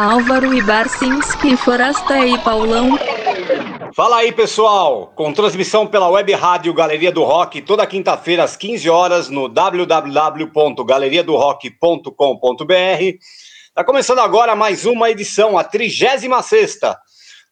Álvaro e Barcinski, Forasta e Paulão. Fala aí, pessoal! Com transmissão pela web rádio Galeria do Rock, toda quinta-feira às 15 horas no www.galeriadorock.com.br. Está começando agora mais uma edição, a 36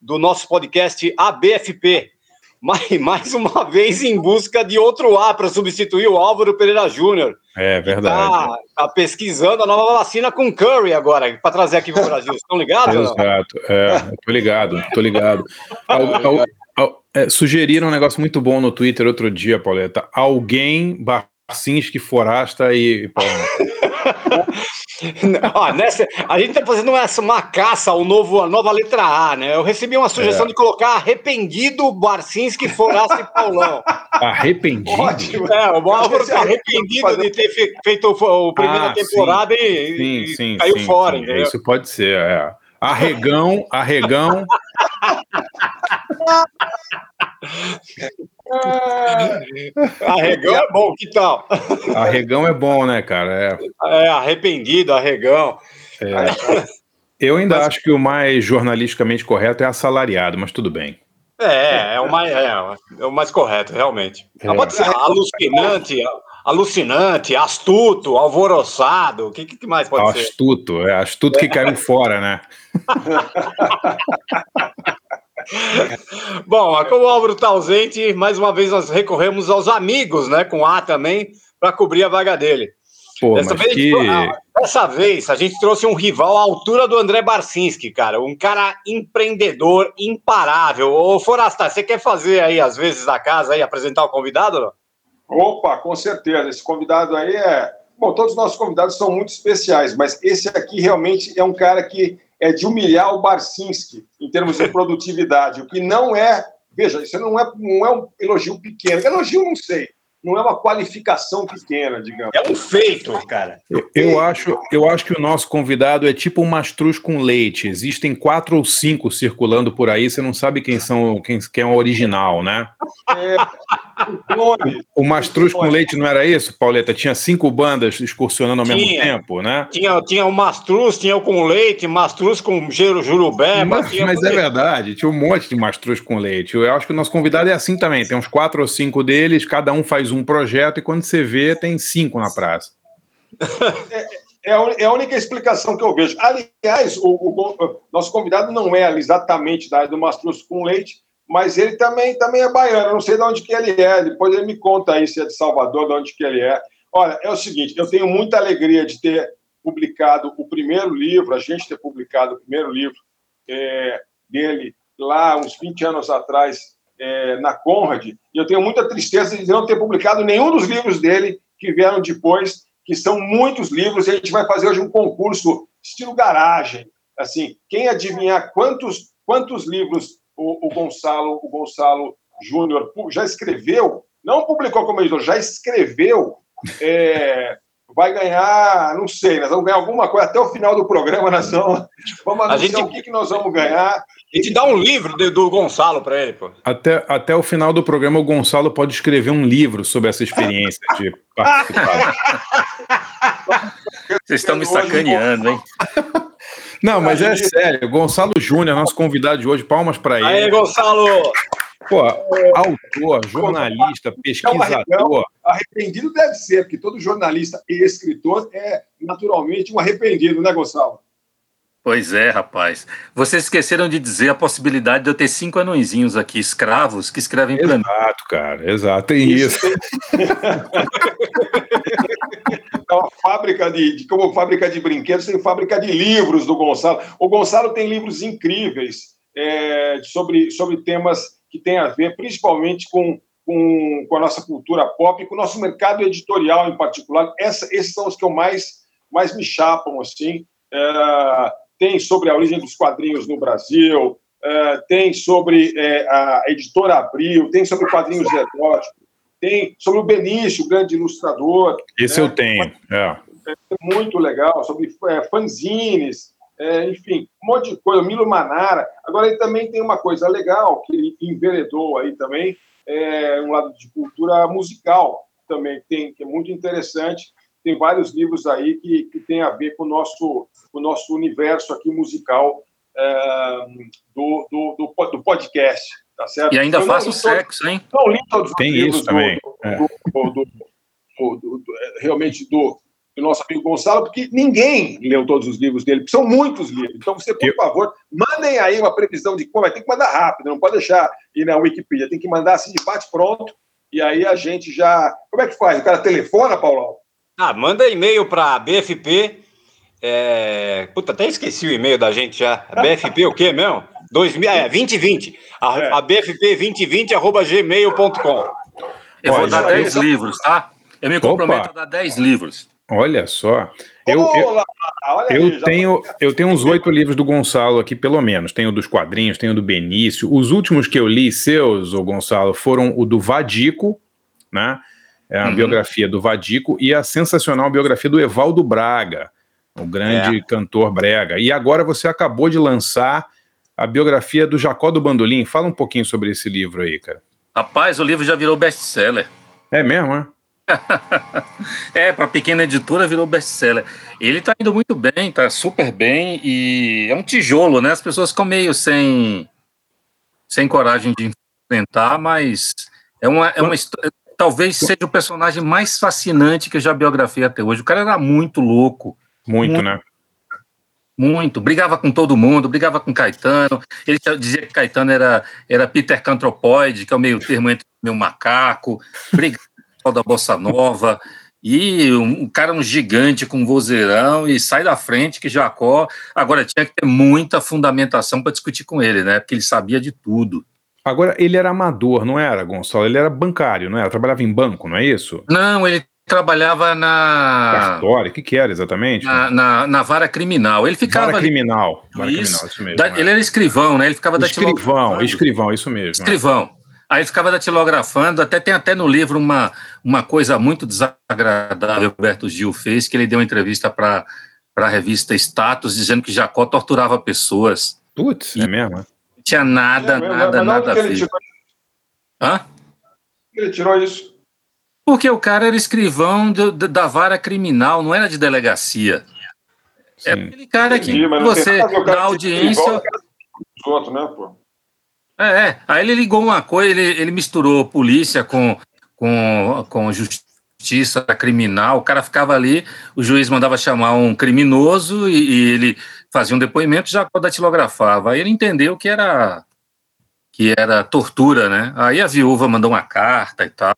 do nosso podcast ABFP. Mais, mais uma vez em busca de outro A para substituir o Álvaro Pereira Júnior. É verdade. Está tá pesquisando a nova vacina com Curry agora, para trazer aqui para o Brasil. Estão ligados? Exato. É, tô ligado, tô ligado. Al, al, é, sugeriram um negócio muito bom no Twitter outro dia, Pauleta. Alguém Barcinski, Forasta e Ó, nessa, a gente está fazendo uma, uma caça ao novo, a nova letra A, né? Eu recebi uma sugestão é. de colocar arrependido Barcinski, Foraça e Paulão. Arrependido? Ótimo. É, o Álvaro está arrependido de ter feito a primeira ah, temporada sim. e, sim, e sim, caiu sim, fora, entendeu? Isso pode ser, é. Arregão, arregão. arregão é bom, que tal? Arregão é bom, né, cara? É, é arrependido, arregão. É. Eu ainda mas... acho que o mais jornalisticamente correto é assalariado, mas tudo bem. É, é o mais, é, é o mais correto, realmente. É. Pode ser alucinante, alucinante, astuto, alvoroçado, o que, que mais pode astuto, ser? Astuto, é astuto que caiu fora, né? Bom, como o Álvaro está ausente, mais uma vez nós recorremos aos amigos, né, com A também, para cobrir a vaga dele. Pô, dessa, vez, que... dessa vez a gente trouxe um rival à altura do André Barcinski, cara, um cara empreendedor imparável. Ô, Forasta, você quer fazer aí, às vezes, da casa, aí, apresentar o convidado? Não? Opa, com certeza. Esse convidado aí é. Bom, todos os nossos convidados são muito especiais, mas esse aqui realmente é um cara que é de humilhar o Barcinski em termos de produtividade, o que não é, veja, isso não é, não é um elogio pequeno, elogio não sei, não é uma qualificação pequena, digamos. É um feito, cara. Eu, eu, acho, eu acho que o nosso convidado é tipo um mastruz com leite. Existem quatro ou cinco circulando por aí, você não sabe quem são, quem, quem é o original, né? É, o, mastruz com leite não era isso, Pauleta? Tinha cinco bandas excursionando ao tinha, mesmo tempo, né? Tinha, tinha o mastruz, tinha o com leite, mastruz com gelo jurubé. Mas, mas é verdade, tinha um monte de mastruz com leite. Eu acho que o nosso convidado é assim também. Tem uns quatro ou cinco deles, cada um faz um projeto e quando você vê, tem cinco na praça. É, é, a única explicação que eu vejo. Aliás, o, o, o nosso convidado não é exatamente da área do Mastruz com Leite, mas ele também, também é baiano. Eu não sei de onde que ele é. Depois ele me conta aí se é de Salvador, de onde que ele é. Olha, é o seguinte, eu tenho muita alegria de ter publicado o primeiro livro, a gente ter publicado o primeiro livro é, dele lá uns 20 anos atrás, é, na Conrad, e eu tenho muita tristeza de não ter publicado nenhum dos livros dele que vieram depois, que são muitos livros, e a gente vai fazer hoje um concurso estilo garagem. Assim, quem adivinhar quantos, quantos livros o, o Gonçalo, o Gonçalo Júnior já escreveu, não publicou como editor, já escreveu, é, vai ganhar, não sei, nós vamos ganhar alguma coisa até o final do programa, nós vamos, vamos anunciar gente, o que, que nós vamos ganhar. A gente dá um livro do, do Gonçalo para ele, pô. Até, até o final do programa, o Gonçalo pode escrever um livro sobre essa experiência de participar. Vocês estão me sacaneando, hein? Não, mas é sério. Gonçalo Júnior, nosso convidado de hoje, palmas para ele. Aí, Gonçalo! Pô, autor, jornalista, pesquisador. Arrependido deve ser, porque todo jornalista e escritor é naturalmente um arrependido, né, Gonçalo? Pois é, rapaz. Vocês esqueceram de dizer a possibilidade de eu ter cinco anõezinhos aqui, escravos, que escrevem para mim. Exato, cara, exato, tem isso. isso. é uma fábrica de, de, como fábrica de brinquedos, tem fábrica de livros do Gonçalo. O Gonçalo tem livros incríveis é, sobre, sobre temas que têm a ver principalmente com, com, com, a nossa cultura pop, com o nosso mercado editorial em particular. Essa, esses são os que eu mais, mais me chapam, assim. É, tem sobre a origem dos quadrinhos no Brasil, uh, tem sobre uh, a editora Abril, tem sobre quadrinhos eróticos, tem sobre o Benício, o grande ilustrador. Esse né? eu tenho, é. é. Muito legal, sobre é, fanzines, é, enfim, um monte de coisa, Milo Manara. Agora, ele também tem uma coisa legal, que ele enveredou aí também, é, um lado de cultura musical também, tem, que é muito interessante. Tem vários livros aí que, que tem a ver com o nosso, o nosso universo aqui musical é, do, do, do, do, podcast, tá certo? E ainda faço sexo, hein? Não li todos os tem livros isso também. É. Do, realmente do, do nosso amigo Gonçalo, porque ninguém leu todos os livros dele, são muitos livros. Então, você, por favor, mandem aí uma previsão de como vai ter que mandar rápido, não pode deixar ir na Wikipedia, tem que mandar assim de bate pronto, e aí a gente já. Como é que faz? O cara telefona, Paulão? Ah, manda e-mail para BFP. É... Puta, até esqueci o e-mail da gente já. BFP o quê mesmo? 2000, é, 2020. A, é. a BFP 2020 arroba gmail.com. Eu vou dar 10 livros, tá? Eu me comprometo Opa. a dar 10 livros. Olha só. Eu, eu, eu tenho, eu tenho uns oito livros do Gonçalo aqui, pelo menos. Tenho dos quadrinhos, tenho do Benício. Os últimos que eu li seus, o Gonçalo, foram o do Vadico, né? É a uhum. biografia do Vadico e a sensacional biografia do Evaldo Braga, o grande é. cantor brega. E agora você acabou de lançar a biografia do Jacó do Bandolim. Fala um pouquinho sobre esse livro aí, cara. Rapaz, o livro já virou best-seller. É mesmo, é? é, para pequena editora virou best-seller. Ele está indo muito bem, está super bem e é um tijolo, né? As pessoas ficam meio sem, sem coragem de enfrentar, mas é uma, é uma talvez seja o personagem mais fascinante que eu já biografei até hoje. O cara era muito louco. Muito, muito né? Muito. Brigava com todo mundo, brigava com Caetano. Ele dizia que Caetano era, era Peter Cantropoide, que é o meio termo entre meu macaco. Brigava da Bossa Nova, e um, um cara um gigante com um vozeirão e sai da frente que Jacó. Agora tinha que ter muita fundamentação para discutir com ele, né? Porque ele sabia de tudo. Agora, ele era amador, não era, Gonçalo? Ele era bancário, não era? Trabalhava em banco, não é isso? Não, ele trabalhava na. Cartório, o que, que era exatamente? Na, na, na, vara criminal. Ele ficava. Vara criminal. Vara isso, criminal, isso mesmo. Da, é. Ele era escrivão, né? Ele ficava Escrivão, escrivão, isso mesmo. É. Escrivão. Aí ficava datilografando, até tem até no livro uma, uma coisa muito desagradável que o Roberto Gil fez, que ele deu uma entrevista para a revista Status, dizendo que Jacó torturava pessoas. Putz, é mesmo? Não tinha nada, é nada, nada a ver. Ele Hã? Ele tirou isso. Porque o cara era escrivão do, da vara criminal, não era de delegacia. É Sim. É aquele cara que Sim, você, na audiência... Outro, né, pô? É, é, aí ele ligou uma coisa, ele, ele misturou polícia com, com, com justiça criminal, o cara ficava ali, o juiz mandava chamar um criminoso e, e ele fazia um depoimento já datilografava. Aí ele entendeu que era que era tortura, né? Aí a viúva mandou uma carta e tal.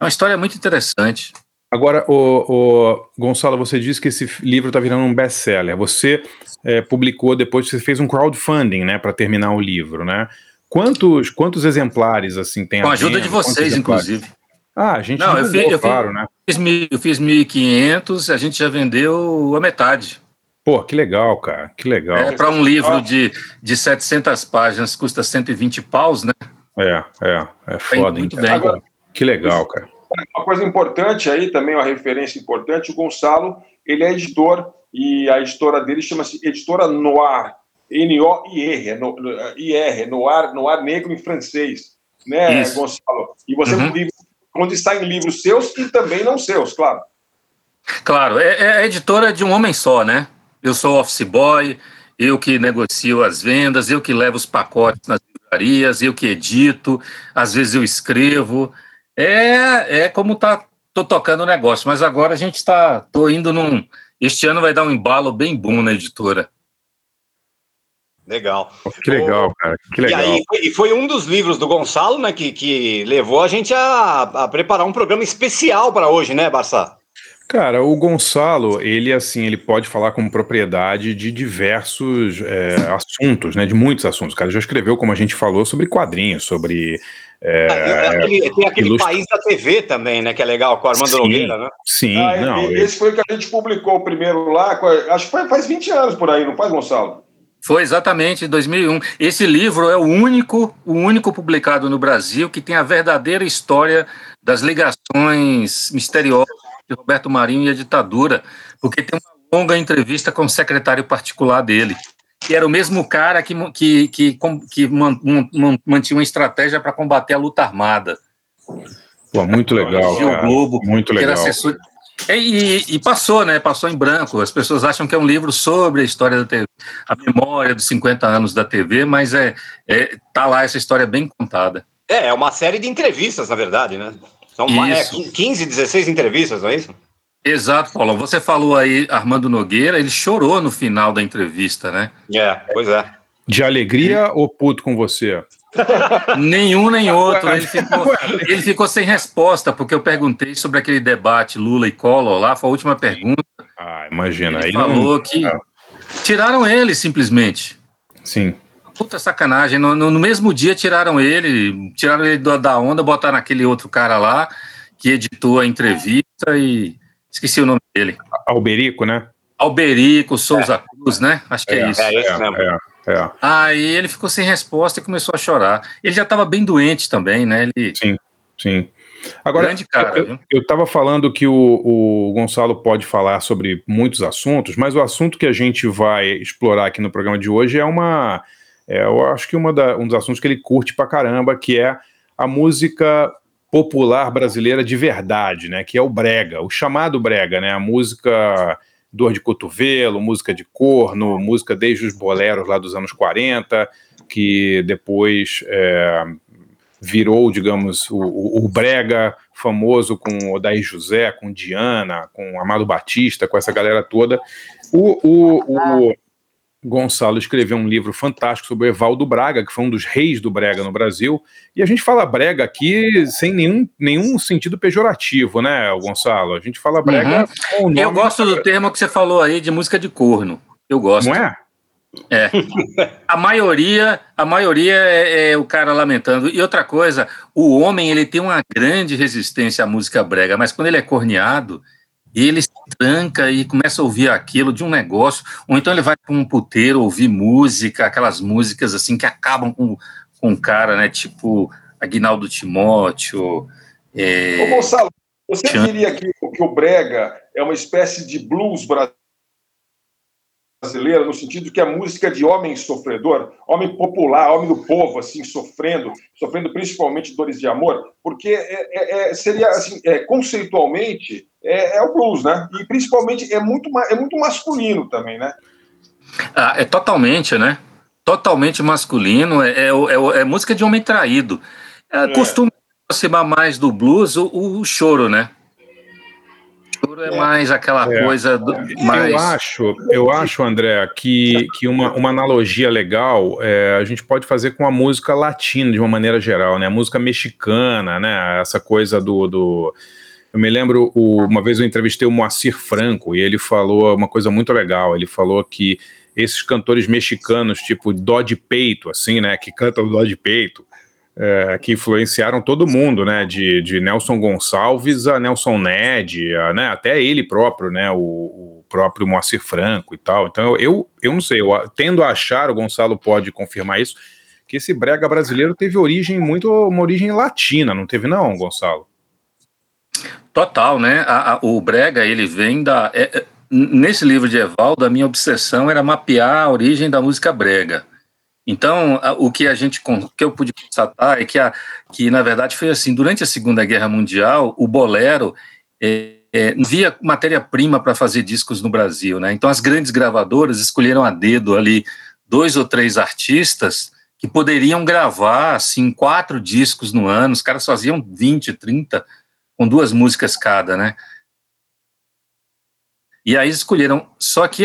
É uma história muito interessante. Agora, o, o Gonçalo, você disse que esse livro está virando um best-seller. Você é, publicou depois, você fez um crowdfunding, né, para terminar o livro, né? Quantos, quantos exemplares assim tem? Com a ajuda de vocês, inclusive. Ah, a gente não, eu fiz, eu claro, né? Fiz, eu fiz 1.500, a gente já vendeu a metade. Pô, que legal, cara, que legal. É, para um livro de, de 700 páginas, custa 120 paus, né? É, é, é foda, muito hein, bem. Agora, que legal, cara. Uma coisa importante aí, também uma referência importante, o Gonçalo, ele é editor, e a editora dele chama-se Editora Noir, N-O-I-R, no, I-R, Noir, Noir negro em francês, né, Isso. Gonçalo? E você uhum. onde está em livros seus e também não seus, claro. Claro, é, é a editora de um homem só, né? Eu sou office boy, eu que negocio as vendas, eu que levo os pacotes nas livrarias, eu que edito, às vezes eu escrevo. É, é como tá, tô tocando o negócio, mas agora a gente está, tô indo num, este ano vai dar um embalo bem bom na editora. Legal. Que legal, cara. Que legal. E, aí, e foi um dos livros do Gonçalo, né, que, que levou a gente a, a preparar um programa especial para hoje, né, Barça? Cara, o Gonçalo, ele assim, ele pode falar com propriedade de diversos é, assuntos, né? De muitos assuntos. O cara já escreveu, como a gente falou, sobre quadrinhos, sobre. É, ah, aquele, tem aquele ilustra... país da TV também, né? Que é legal, com o Armando Nogueira, né? Sim, ah, não. Esse foi o que a gente publicou primeiro lá, acho que faz 20 anos por aí, não faz, Gonçalo? Foi exatamente em 2001. Esse livro é o único, o único publicado no Brasil que tem a verdadeira história das ligações misteriosas de Roberto Marinho e a ditadura, porque tem uma longa entrevista com o secretário particular dele, que era o mesmo cara que, que, que, que mantinha uma estratégia para combater a luta armada. Pô, muito legal. Cara. Globo, muito legal. Era assessor, E, e, passou, né? Passou em branco. As pessoas acham que é um livro sobre a história da TV, a memória dos 50 anos da TV, mas é, é tá lá essa história bem contada. É, é uma série de entrevistas, na verdade, né? São é, 15, 16 entrevistas, não é isso? Exato, Paulo. Você falou aí, Armando Nogueira, ele chorou no final da entrevista, né? É, pois é. De alegria ou puto com você? Nenhum nem outro. Ele ficou, ele ficou, sem resposta, porque eu perguntei sobre aquele debate Lula e Collor lá, foi a última pergunta. Ah, imagina. Ele aí falou não... que tiraram ele simplesmente. Sim. Puta sacanagem. No, no, mesmo dia tiraram ele, tiraram ele da onda, botaram aquele outro cara lá que editou a entrevista e esqueci o nome dele. Alberico, né? Alberico Souza é. Cruz, né? Acho que é, é isso. É, isso mesmo. É, é. Aí ele ficou sem resposta e começou a chorar. Ele já estava bem doente também, né? Ele... Sim, sim. Agora, Grande cara, eu estava falando que o, o, Gonçalo pode falar sobre muitos assuntos, mas o assunto que a gente vai explorar aqui no programa de hoje é uma é, eu acho que da, um dos assuntos que ele curte pra caramba, que é a música popular brasileira de verdade, né? Que é o brega, o chamado brega, né? A música dor de cotovelo, música de corno, música desde os boleros lá dos anos 40, que depois é, virou, digamos, o, o, brega famoso com Odair José, com Diana, com Amado Batista, com essa galera toda. O, o, o, Gonçalo escreveu um livro fantástico sobre o Evaldo Braga, que foi um dos reis do Brega no Brasil. E a gente fala Brega aqui sem nenhum, nenhum sentido pejorativo, né, Gonçalo? A gente fala Brega. Uhum. Eu gosto do termo que você falou aí de música de corno. Eu gosto. Não é? É. A maioria, a maioria é, é, o cara lamentando. E outra coisa, o homem ele tem uma grande resistência à música brega, mas quando ele é corneado, e ele se tranca e começa a ouvir aquilo de um negócio, ou então ele vai para um puteiro ouvir música, aquelas músicas assim que acabam com, com o cara, né? Tipo Aguinaldo Timóteo. É... Ô, Gonçalo, você diria que, que o Brega é uma espécie de blues brasileiro? brasileira, no sentido que a música é de homem sofredor, homem popular, homem do povo, assim, sofrendo, sofrendo principalmente dores de amor, porque é, é, é seria, assim, é, conceitualmente, é, é, o blues, né? E principalmente é muito, é muito masculino também, né? Ah, é totalmente, né? Totalmente masculino, é, é, é música de homem traído. costuma aproximar mais do blues o, o choro, né? choro é mais aquela é. coisa do, mais... Eu acho, eu acho, André, que, que uma, uma analogia legal é, a gente pode fazer com a música latina de uma maneira geral, né? A música mexicana, né? Essa coisa do, do... Eu me lembro, o, uma vez eu entrevistei o Moacir Franco e ele falou uma coisa muito legal. Ele falou que esses cantores mexicanos, tipo Dó de Peito, assim, né? Que cantam Dó de Peito, é, que influenciaram todo mundo, né? De, de Nelson Gonçalves a Nelson Ned, a, né, até ele próprio, né? O, o, próprio Moacir Franco e tal. Então eu, eu não sei, eu tendo a achar, o Gonçalo pode confirmar isso, que esse brega brasileiro teve origem muito, uma origem latina, não teve não, Gonçalo? Total, né? A, a, o brega ele vem da é, é nesse livro de Evaldo, a minha obsessão era mapear a origem da música brega. Então, o que a gente que eu pude constatar é que, a, que na verdade foi assim, durante a Segunda Guerra Mundial, o bolero é, é, não matéria-prima para fazer discos no Brasil, né? Então as grandes gravadoras escolheram a dedo ali dois ou três artistas que poderiam gravar assim quatro discos no ano, os caras faziam 20, 30 com duas músicas cada, né? E aí escolheram, só que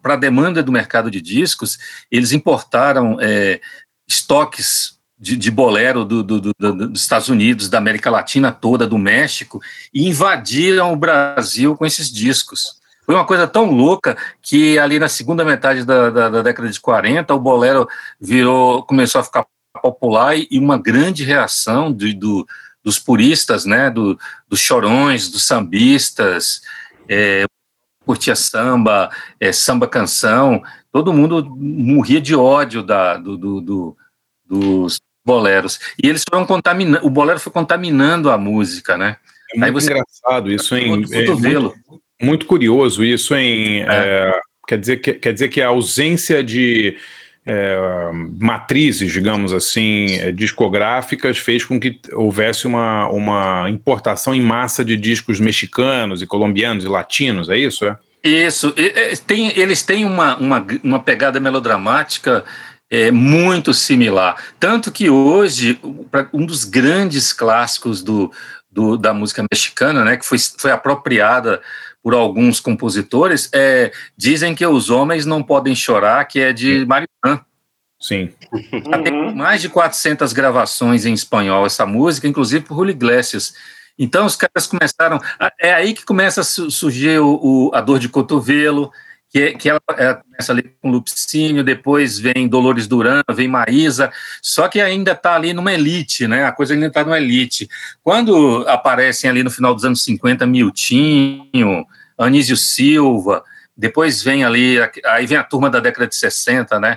para a demanda do mercado de discos, eles importaram é, estoques de, de bolero do, do, do, dos Estados Unidos, da América Latina toda, do México, e invadiram o Brasil com esses discos. Foi uma coisa tão louca que ali na segunda metade da, da, da década de 40, o bolero virou, começou a ficar popular e, uma grande reação do, dos puristas, né, do, dos chorões, dos sambistas, é, curtia samba, é, samba canção, todo mundo morria de ódio da, do, do, do, dos boleros. E eles foram contaminando, o bolero foi contaminando a música, né? É muito você, engraçado isso, hein? É muito, muito, curioso isso, hein? É. É, quer, dizer que, quer dizer que a ausência de, é, matrizes, digamos assim, é, discográficas, fez com que houvesse uma, uma importação em massa de discos mexicanos e colombianos e latinos, é isso? É? Isso, tem, eles têm uma, uma, uma pegada melodramática é, muito similar. Tanto que hoje, um dos grandes clássicos do, do, da música mexicana, né, que foi, foi apropriada por alguns compositores, é, dizem que os homens não podem chorar, que é de Mariana. Sim. Tem uhum. mais de 400 gravações em espanhol essa música, inclusive por Julio Iglesias. Então os caras começaram. É aí que começa a surgir o, o a dor de cotovelo, que, que ela, ela, começa ali com Lupicínio, depois vem Dolores Duran, vem Maísa, só que ainda está ali numa elite, né? A coisa ainda está numa elite. Quando aparecem ali no final dos anos 50, Miltinho, Anísio Silva, depois vem ali, aí vem a turma da década de 60, né?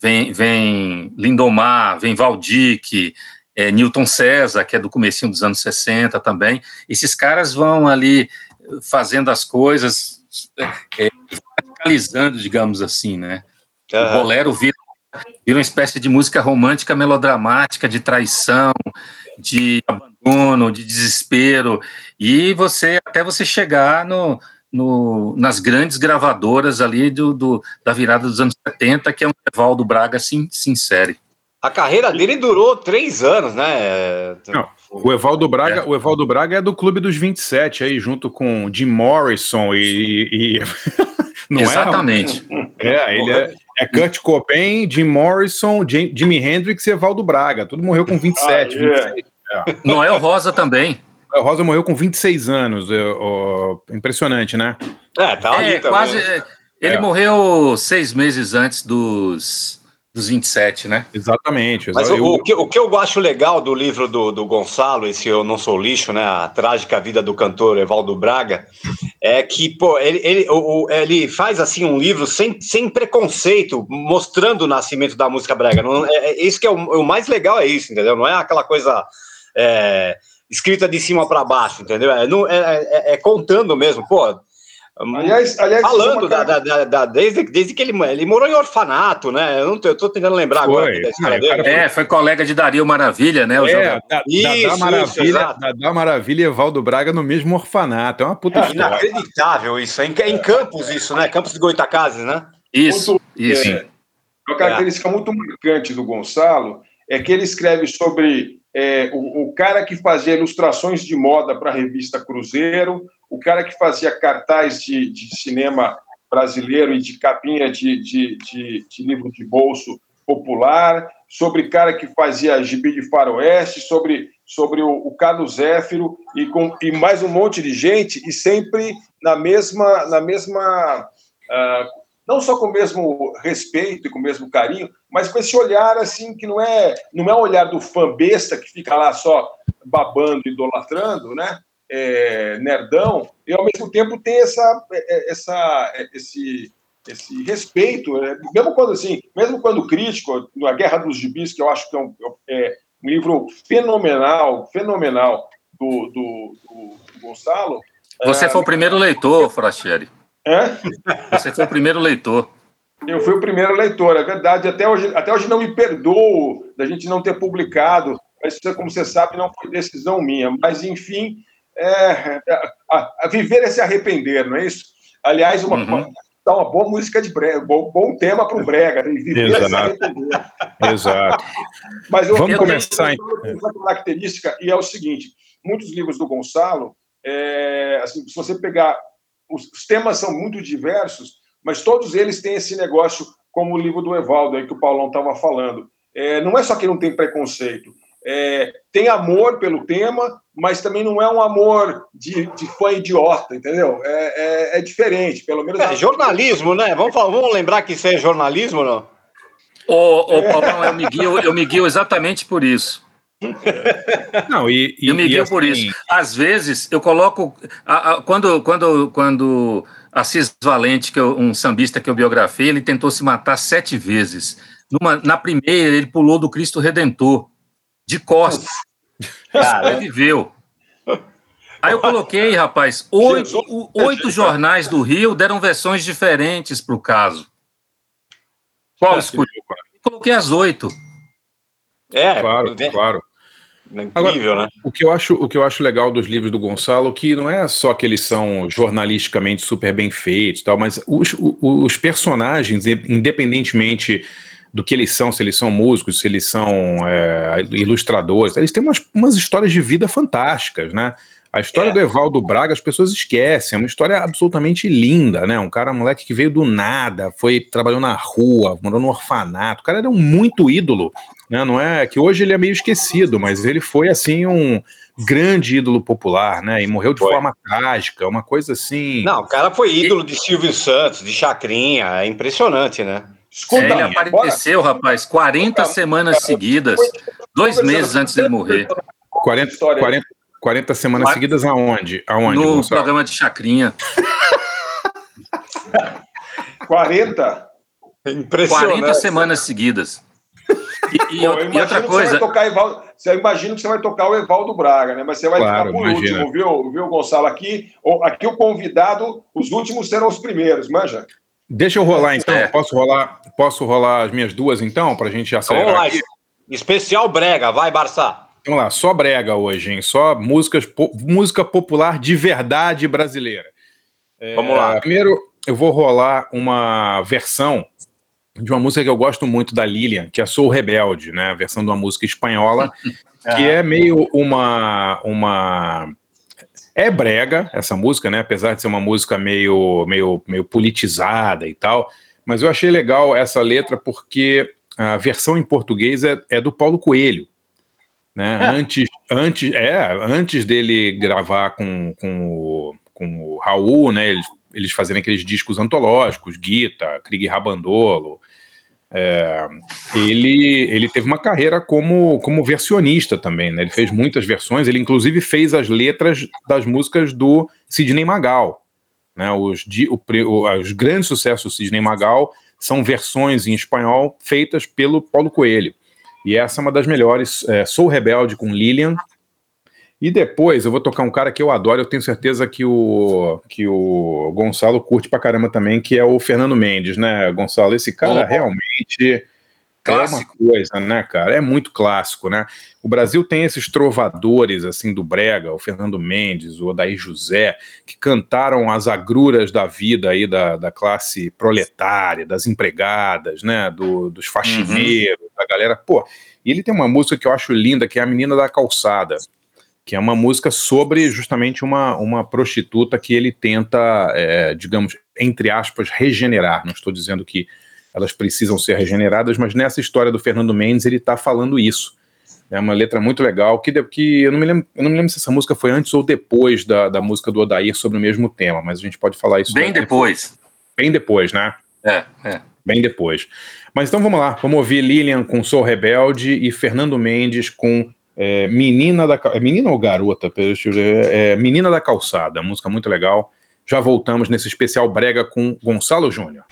Vem, vem Lindomar, vem Valdic, é, Newton César, que é do comecinho dos anos 60 também. Esses caras vão ali fazendo as coisas, é, radicalizando, digamos assim, né? Uhum. O bolero vira, vira uma espécie de música romântica melodramática, de traição, de abandono, de desespero, e você até você chegar no, no, nas grandes gravadoras ali do, do, da virada dos anos 70, que é um Evaldo Braga se, se insere. A carreira dele durou três anos, né? Não, o Evaldo Braga, é. o Evaldo Braga é do Clube dos 27 aí, junto com Jim Morrison e. e... Não é, Exatamente. É, é ele é, é Kurt Cobain, Jim Morrison, Jim, Jimi Hendrix e Evaldo Braga. Tudo morreu com 27. Ah, yeah. 26, é. Noel Rosa também. Noel Rosa morreu com 26 anos. É, impressionante, né? É, tá ali é, também. Quase, ele morreu seis meses antes dos dos 27, né? Exatamente. Mas eu... o, que, o que eu acho legal do livro do, do Gonçalo, esse Eu Não Sou Lixo, né? A trágica vida do cantor Evaldo Braga, é que, pô, ele, ele, o, ele faz assim um livro sem, sem preconceito, mostrando o nascimento da música brega. Não, é, é isso que é o, o, mais legal, é isso, entendeu? Não é aquela coisa. É, escrita de cima para baixo, entendeu? É, não, é, é, é, contando mesmo, pô, Aliás, aliás falando da, da, da, desde, desde que ele, ele morou em orfanato, né? Eu, não, eu tô tentando lembrar foi. agora da história dele. É, foi colega de Dario Maravilha, né? O é, da, isso, da, Maravilha, isso, da, Maravilha e Evaldo Braga no mesmo orfanato. É uma puta é. Inacreditável isso. É em, é em Campos isso, né? Campos de Goitacazes, né? Isso, muito, isso. É, uma característica muito marcante do Gonçalo é que ele escreve sobre é, o, o, cara que fazia ilustrações de moda para a revista Cruzeiro, o cara que fazia cartaz de, de cinema brasileiro e de capinha de, de, de, de, livro de bolso popular, sobre cara que fazia gibi de faroeste, sobre, sobre o, o Carlos Zéfiro e, com, e mais um monte de gente, e sempre na mesma, na mesma uh, não só com o mesmo respeito e com o mesmo carinho, mas com esse olhar assim que não é não é o olhar do fã besta que fica lá só babando, idolatrando, né? É, nerdão, e ao mesmo tempo tem essa, é, é, essa, é, esse, esse respeito, né? mesmo quando assim, mesmo quando crítico, na Guerra dos Gibis, que eu acho que é um, é um livro fenomenal, fenomenal do, do, do Gonçalo. Você é, foi o primeiro leitor, Frachieri. Você foi o primeiro leitor. Eu fui o primeiro leitor, é verdade. Até hoje, até hoje não me perdoo da gente não ter publicado. Mas, como você sabe, não foi decisão minha. Mas, enfim, é, a, a viver é se arrepender, não é isso? Aliás, uma, uhum. uma, uma boa música de brega, bom, bom tema para o brega, né? viver Exato. é se arrepender. Exato. Mas eu, Vamos eu começar. Uma característica, e é o seguinte, muitos livros do Gonçalo, é, assim, se você pegar, os, os temas são muito diversos, mas todos eles têm esse negócio, como o livro do Evaldo, aí que o Paulão estava falando. É, não é só que não tem preconceito, é, tem amor pelo tema, mas também não é um amor de, de fã idiota, entendeu? É, é, é diferente, pelo menos. É jornalismo, né? Vamos, vamos lembrar que isso é jornalismo, não? Ô, ô Paulão, eu me, guio, eu me guio exatamente por isso. Não, e, e eu me guio assim... por isso. Às vezes eu coloco. A, a, quando, quando, quando Assis Valente, que eu, um sambista que eu biografei, ele tentou se matar sete vezes. Numa, na primeira, ele pulou do Cristo Redentor de costas. Sobreviveu. Aí eu coloquei, rapaz, oito, oito jornais do Rio deram versões diferentes para o caso. Qual escolheu? coloquei às oito. É, Claro, é claro. incrível, né? O que, eu acho, o que eu acho legal dos livros do Gonçalo, que não é só que eles são jornalisticamente super bem feitos, e tal, mas os, os personagens, independentemente do que eles são, se eles são músicos, se eles são é, ilustradores, eles têm umas, umas histórias de vida fantásticas, né? A história É. do Evaldo Braga as pessoas esquecem, é uma história absolutamente linda, né? Um cara, um moleque que veio do nada, foi, trabalhou na rua, morou no orfanato, o cara era um muito ídolo, né? Não é que hoje ele é meio esquecido, mas ele foi assim um grande ídolo popular, né? E morreu de Foi. forma trágica, uma coisa assim. Não, o cara foi ídolo de Silvio Santos, de Chacrinha, é impressionante, né? Escuta, ele agora- apareceu, rapaz, 40 semanas seguidas, dois meses antes dele morrer, 40, História. 40, 40 semanas Mas- seguidas aonde? Aonde? no Gonçalo? programa de Chacrinha. 40? 40 Impressionante. semanas seguidas. E, e Pô, eu outra- e imagino outra que Você vai coisa, tocar Evaldo, você imagina que você vai tocar o Evaldo Braga, né? Mas você vai Claro, ficar por imagina. último, viu, viu, Gonçalo? Aqui, o- aqui o convidado, os últimos serão os primeiros, manja? Deixa eu rolar então. É. Posso rolar? Posso rolar as minhas duas então, pra gente Então, acelerar? vamos lá. Especial Brega, vai, Barça. Vamos lá, só brega hoje, hein? Só músicas, po- música popular de verdade brasileira. É, Vamos lá. Primeiro, eu vou rolar uma versão de uma música que eu gosto muito da Lilian, que é Sou Rebelde, né? A versão de uma música espanhola, que é meio uma. uma é brega essa música, né? Apesar de ser uma música meio, meio, meio politizada e tal. Mas eu achei legal essa letra porque a versão em português é, é do Paulo Coelho. Né? Antes, antes, é, antes dele gravar com, com, o, com o Raul, né? Eles, eles fazerem aqueles discos antológicos, Guita, Krieg Rabandolo. é, ele, ele teve uma carreira como, como versionista também, né? Ele fez muitas versões, ele inclusive fez as letras das músicas do Sidney Magal. Né? Os, o os grandes sucessos do Sidney Magal são versões em espanhol feitas pelo Paulo Coelho. E essa é uma das melhores. é, Sou Rebelde com Lilian. E depois eu vou tocar um cara que eu adoro, eu tenho certeza que o, que o Gonçalo curte pra caramba também, que é o Fernando Mendes, né, Gonçalo? Esse cara Bom. realmente Clássico. é uma coisa, né, cara? É muito clássico, né? O Brasil tem esses trovadores, assim, do Brega, o Fernando Mendes, o Odair José, que cantaram as agruras da vida aí da, da classe proletária, das empregadas, né, do, dos faxineiros, da galera. Pô, e ele tem uma música que eu acho linda, que é A Menina da Calçada, que é uma música sobre justamente uma, uma prostituta que ele tenta, é, digamos, entre aspas, regenerar. Não estou dizendo que elas precisam ser regeneradas, mas nessa história do Fernando Mendes ele está falando isso. É uma letra muito legal, que, que eu, não me lembro, eu não me lembro se essa música foi antes ou depois da, da música do Odair sobre o mesmo tema, mas a gente pode falar isso bem depois. Bem depois, né? É, é. Bem depois. Mas então vamos lá, vamos ouvir Lilian com Sou Rebelde e Fernando Mendes com é, Menina da é Menina ou Garota? É, Menina da Calçada, música muito legal. Já voltamos nesse especial Brega com Gonçalo Júnior.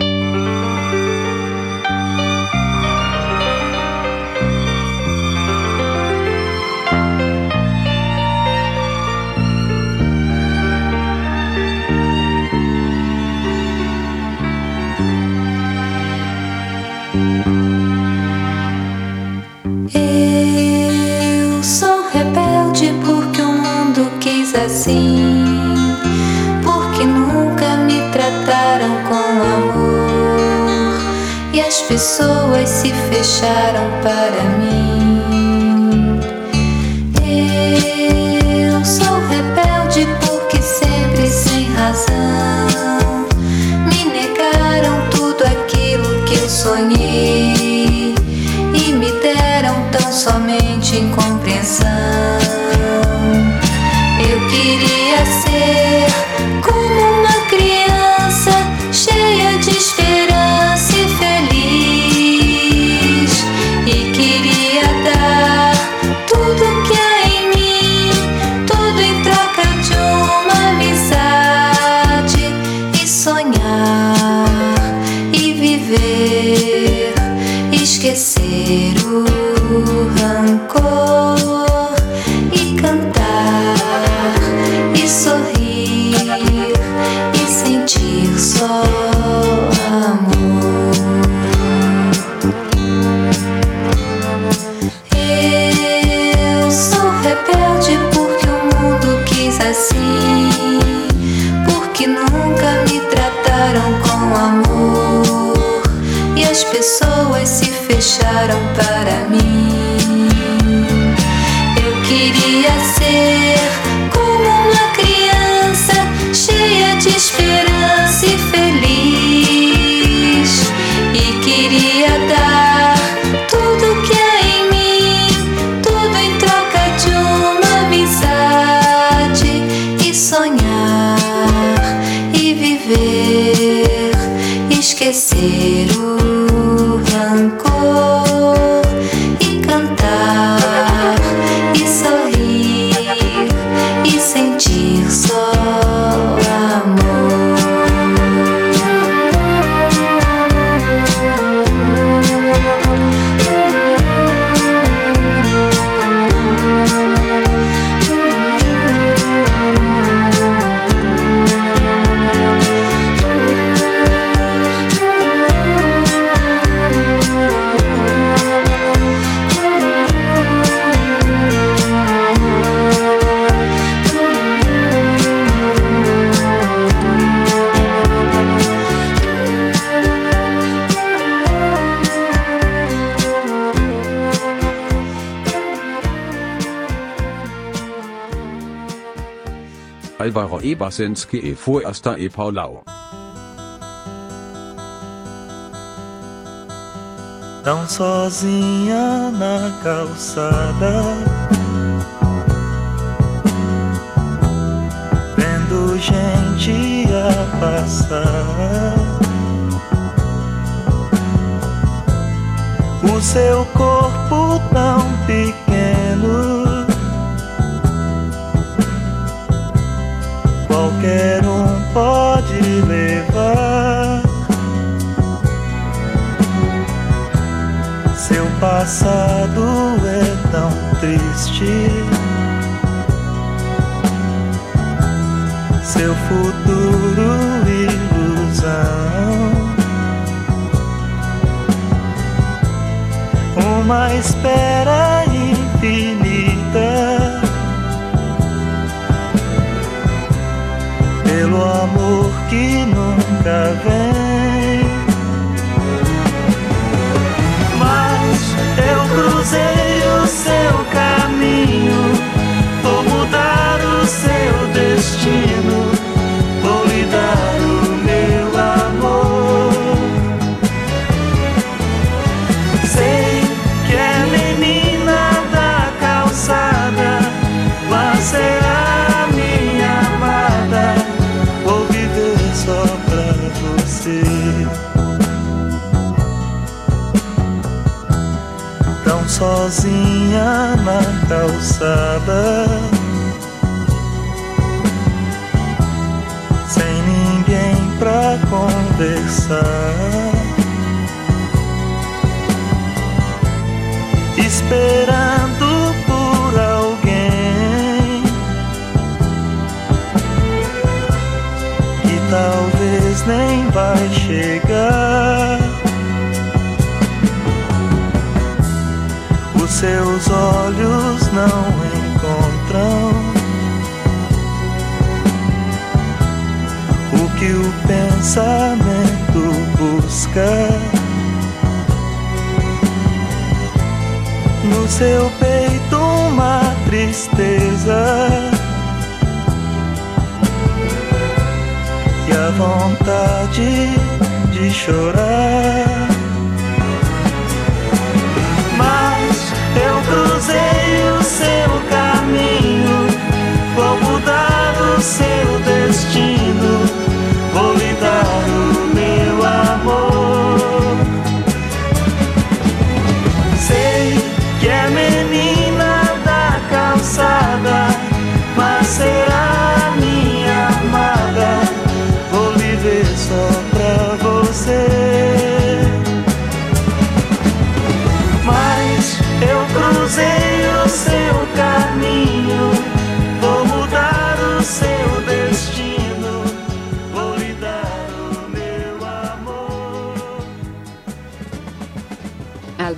Assim. Porque nunca me trataram com amor. E as pessoas se fecharam para mim. Eu sou rebelde porque sempre sem razão. Me negaram tudo aquilo que eu sonhei e me deram tão somente incompreensão. pessoas se fecharam para mim. Alvaro e foi hasta e Paulau. Tão sozinha na calçada Vendo gente a passar O seu corpo tão pequeno passado é tão triste. Seu futuro ilusão. Uma espera sozinha na calçada. Sem ninguém pra conversar. Esperando por alguém que talvez nem vai chegar. seus olhos não encontram. O que o pensamento busca. No seu peito, uma tristeza. E a vontade de chorar.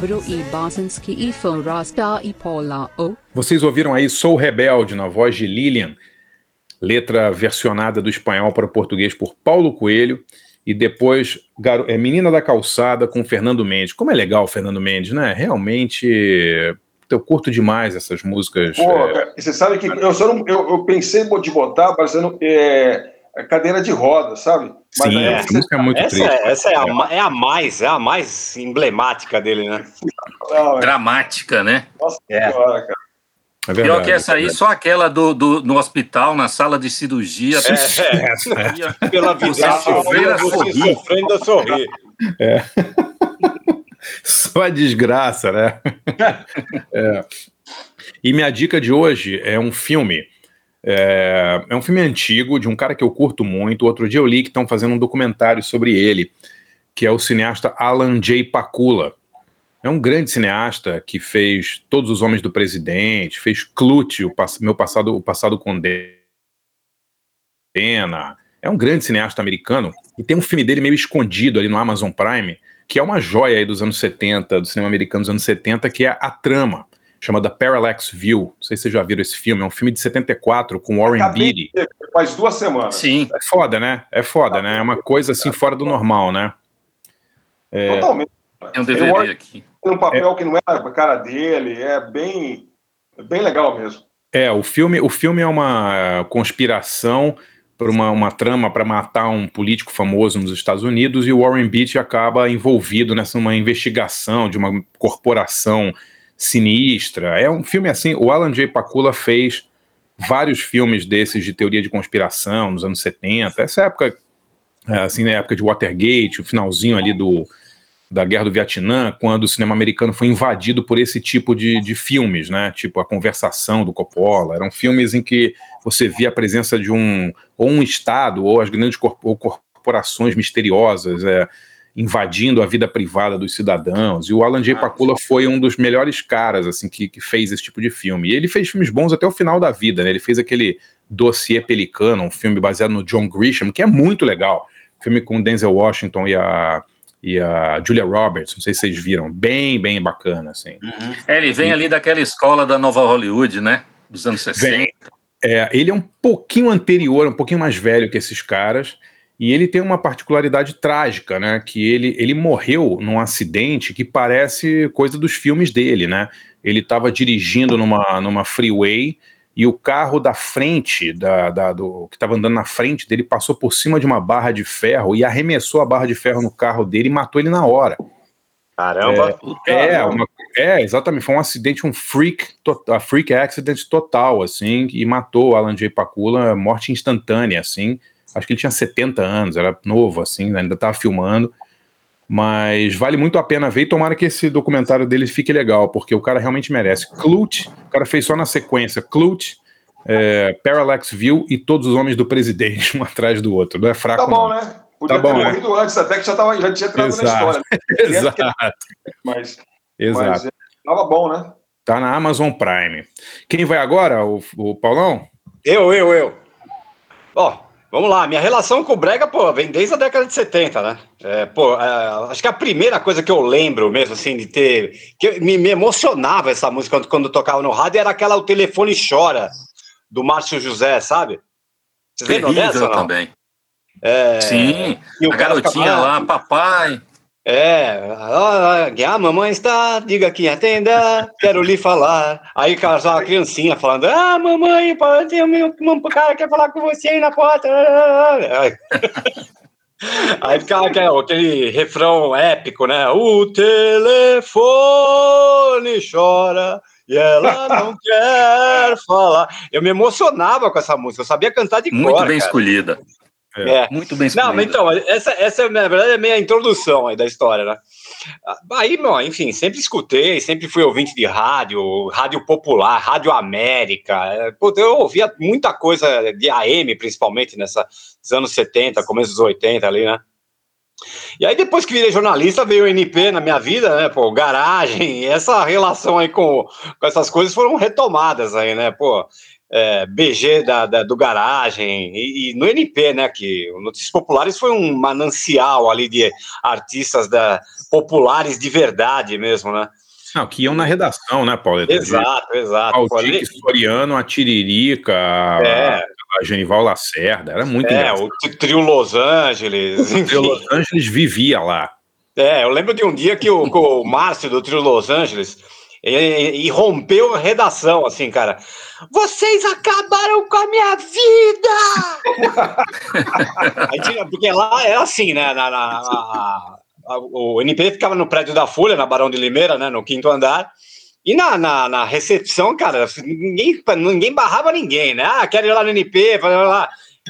E e e Paula O. Vocês ouviram aí Sou Rebelde na voz de Lilian, letra versionada do espanhol para o português por Paulo Coelho e depois é Menina da Calçada com Fernando Mendes. Como é legal o Fernando Mendes, né? Realmente eu curto demais essas músicas. Pô, é... cara, você sabe que eu, só não, eu, eu pensei de botar parecendo é, cadeira de roda, sabe? sim, aí essa música é muito Essa, triste. é, essa é, a, é a mais, é a mais emblemática dele, né? Não, é- Dramática, né? Nossa É. senhora, cara. É Pior verdade. que essa aí, só aquela do, do, no hospital, na sala de cirurgia. É, é. Pela vida, Você sofrer a você sorrir. sofrendo a sorrir. Só a desgraça, né? É. E minha dica de hoje é um filme. É, é um filme antigo, de um cara que eu curto muito. Outro dia eu li que estão fazendo um documentário sobre ele, que é o cineasta Alan J. Pakula. É um grande cineasta que fez Todos os Homens do Presidente, fez Clute, o pass- meu passado, o passado condena. É um grande cineasta americano e tem um filme dele meio escondido ali no Amazon Prime, que é uma joia aí dos anos 70, do cinema americano dos anos 70, que é A Trama, chamada Parallax View. Não sei se vocês já viram esse filme, é um filme de 74 com Warren Acabei Beatty. Faz duas semanas. Sim. É foda, né? É foda, né? É uma coisa assim fora do normal, né? É, Totalmente. Tem um DVD Warren- aqui. Tem um papel que não é a cara dele, é bem, é bem legal mesmo. É, o filme, o filme é uma conspiração para uma, uma trama para matar um político famoso nos Estados Unidos e o Warren Beatty acaba envolvido nessa uma investigação de uma corporação sinistra. É um filme assim, o Alan J. Pakula fez vários filmes desses de teoria de conspiração nos anos 70, essa época, é, assim, na época de Watergate, o finalzinho ali do, da Guerra do Vietnã, quando o cinema americano foi invadido por esse tipo de, de filmes, né? Tipo A Conversação do Coppola. Eram filmes em que você via a presença de um ou um Estado ou as grandes corporações misteriosas é, invadindo a vida privada dos cidadãos. E o Alan J. Pakula foi um dos melhores caras assim que, que fez esse tipo de filme. E ele fez filmes bons até o final da vida. Né? Ele fez aquele Dossiê Pelicano, um filme baseado no John Grisham, que é muito legal. Filme com Denzel Washington e a e a Julia Roberts, não sei se vocês viram, bem, bem bacana, assim. É, ele vem ali daquela escola da Nova Hollywood, né? Dos anos 60. Vem. É, ele é um pouquinho anterior, um pouquinho mais velho que esses caras, e ele tem uma particularidade trágica, né? Que ele, ele morreu num acidente que parece coisa dos filmes dele, né? Ele estava dirigindo numa, numa freeway e o carro da frente, da, da- do, que estava andando na frente dele, passou por cima de uma barra de ferro e arremessou a barra de ferro no carro dele e matou ele na hora. Caramba. É, uma- é, exatamente. Foi um acidente, um freak, a freak accident total, assim, e matou o Alan J. Pakula, morte instantânea, assim. Acho que ele tinha 70 anos, era novo, assim, ainda estava filmando. Mas vale muito a pena ver e tomara que esse documentário dele fique legal, porque o cara realmente merece. Clute, o cara fez só na sequência, Clute, é, Parallax View e Todos os Homens do Presidente, um atrás do outro. Não é fraco, Tá bom, não. né? Podia Tá bom, ter né? morrido antes, até que já, tava, já tinha entrado na Exato. história. Exato, Mas, exato. mas é, tava bom, né? Tá na Amazon Prime. Quem vai agora? O, o Paulão? Eu, eu, eu. Ó, vamos lá. Minha relação com o Brega, pô, vem desde a década de 70, né? É, pô, é, acho que a primeira coisa que eu lembro mesmo, assim, de ter. que me, me emocionava essa música quando, quando tocava no rádio era aquela O Telefone Chora, do Márcio José, sabe? Vocês lembram dessa? Não? também. É, Sim, e o a garotinha ficava- lá, papai. É, ah, a mamãe está, diga que atenda, quero lhe falar. Aí cara, só uma criancinha falando, ah, mamãe, tem um, cara que quer falar com você aí na porta. Aí, aí ficava aquele, aquele refrão épico, né? O telefone chora e ela não quer falar. Eu me emocionava com essa música, eu sabia cantar de Muito cor, bem cara. escolhida. É. Muito bem Não, escolhida. mas então, essa, essa na verdade é meia introdução aí da história, né? Aí, meu, enfim, sempre escutei, sempre fui ouvinte de rádio, rádio popular, rádio América. é, Puta, eu ouvia muita coisa de AM, principalmente nessa- nos anos 70, começo dos 80 ali, né? E aí, depois que virei jornalista, veio o NP na minha vida, né? Pô, garagem, e essa relação aí com, com essas coisas foram retomadas aí, né? Pô, é, BG da, da- do garagem, e, e no NP, né? Que o Notícias Populares foi um manancial ali de artistas da, populares de verdade mesmo, né? Não, que iam na redação, né, Paulo? Exato, exato. Ali- Aldic Soriano, a Tiririca, a- É. a Genival Lacerda, era muito É, engraçado. o trio Los Angeles. O enfim. Los Angeles vivia lá. É, eu lembro de um dia que o, que o Márcio do Trio Los Angeles ele, irrompeu a redação, assim, cara. Vocês acabaram com a minha vida! Tinha- porque lá era assim, né? na- na- a- a- o NP ficava no prédio da Folha, na Barão de Limeira, né? No quinto andar. E na, na, na recepção, cara, ninguém, ninguém barrava ninguém, né? Ah, quero ir lá no NP, vai lá.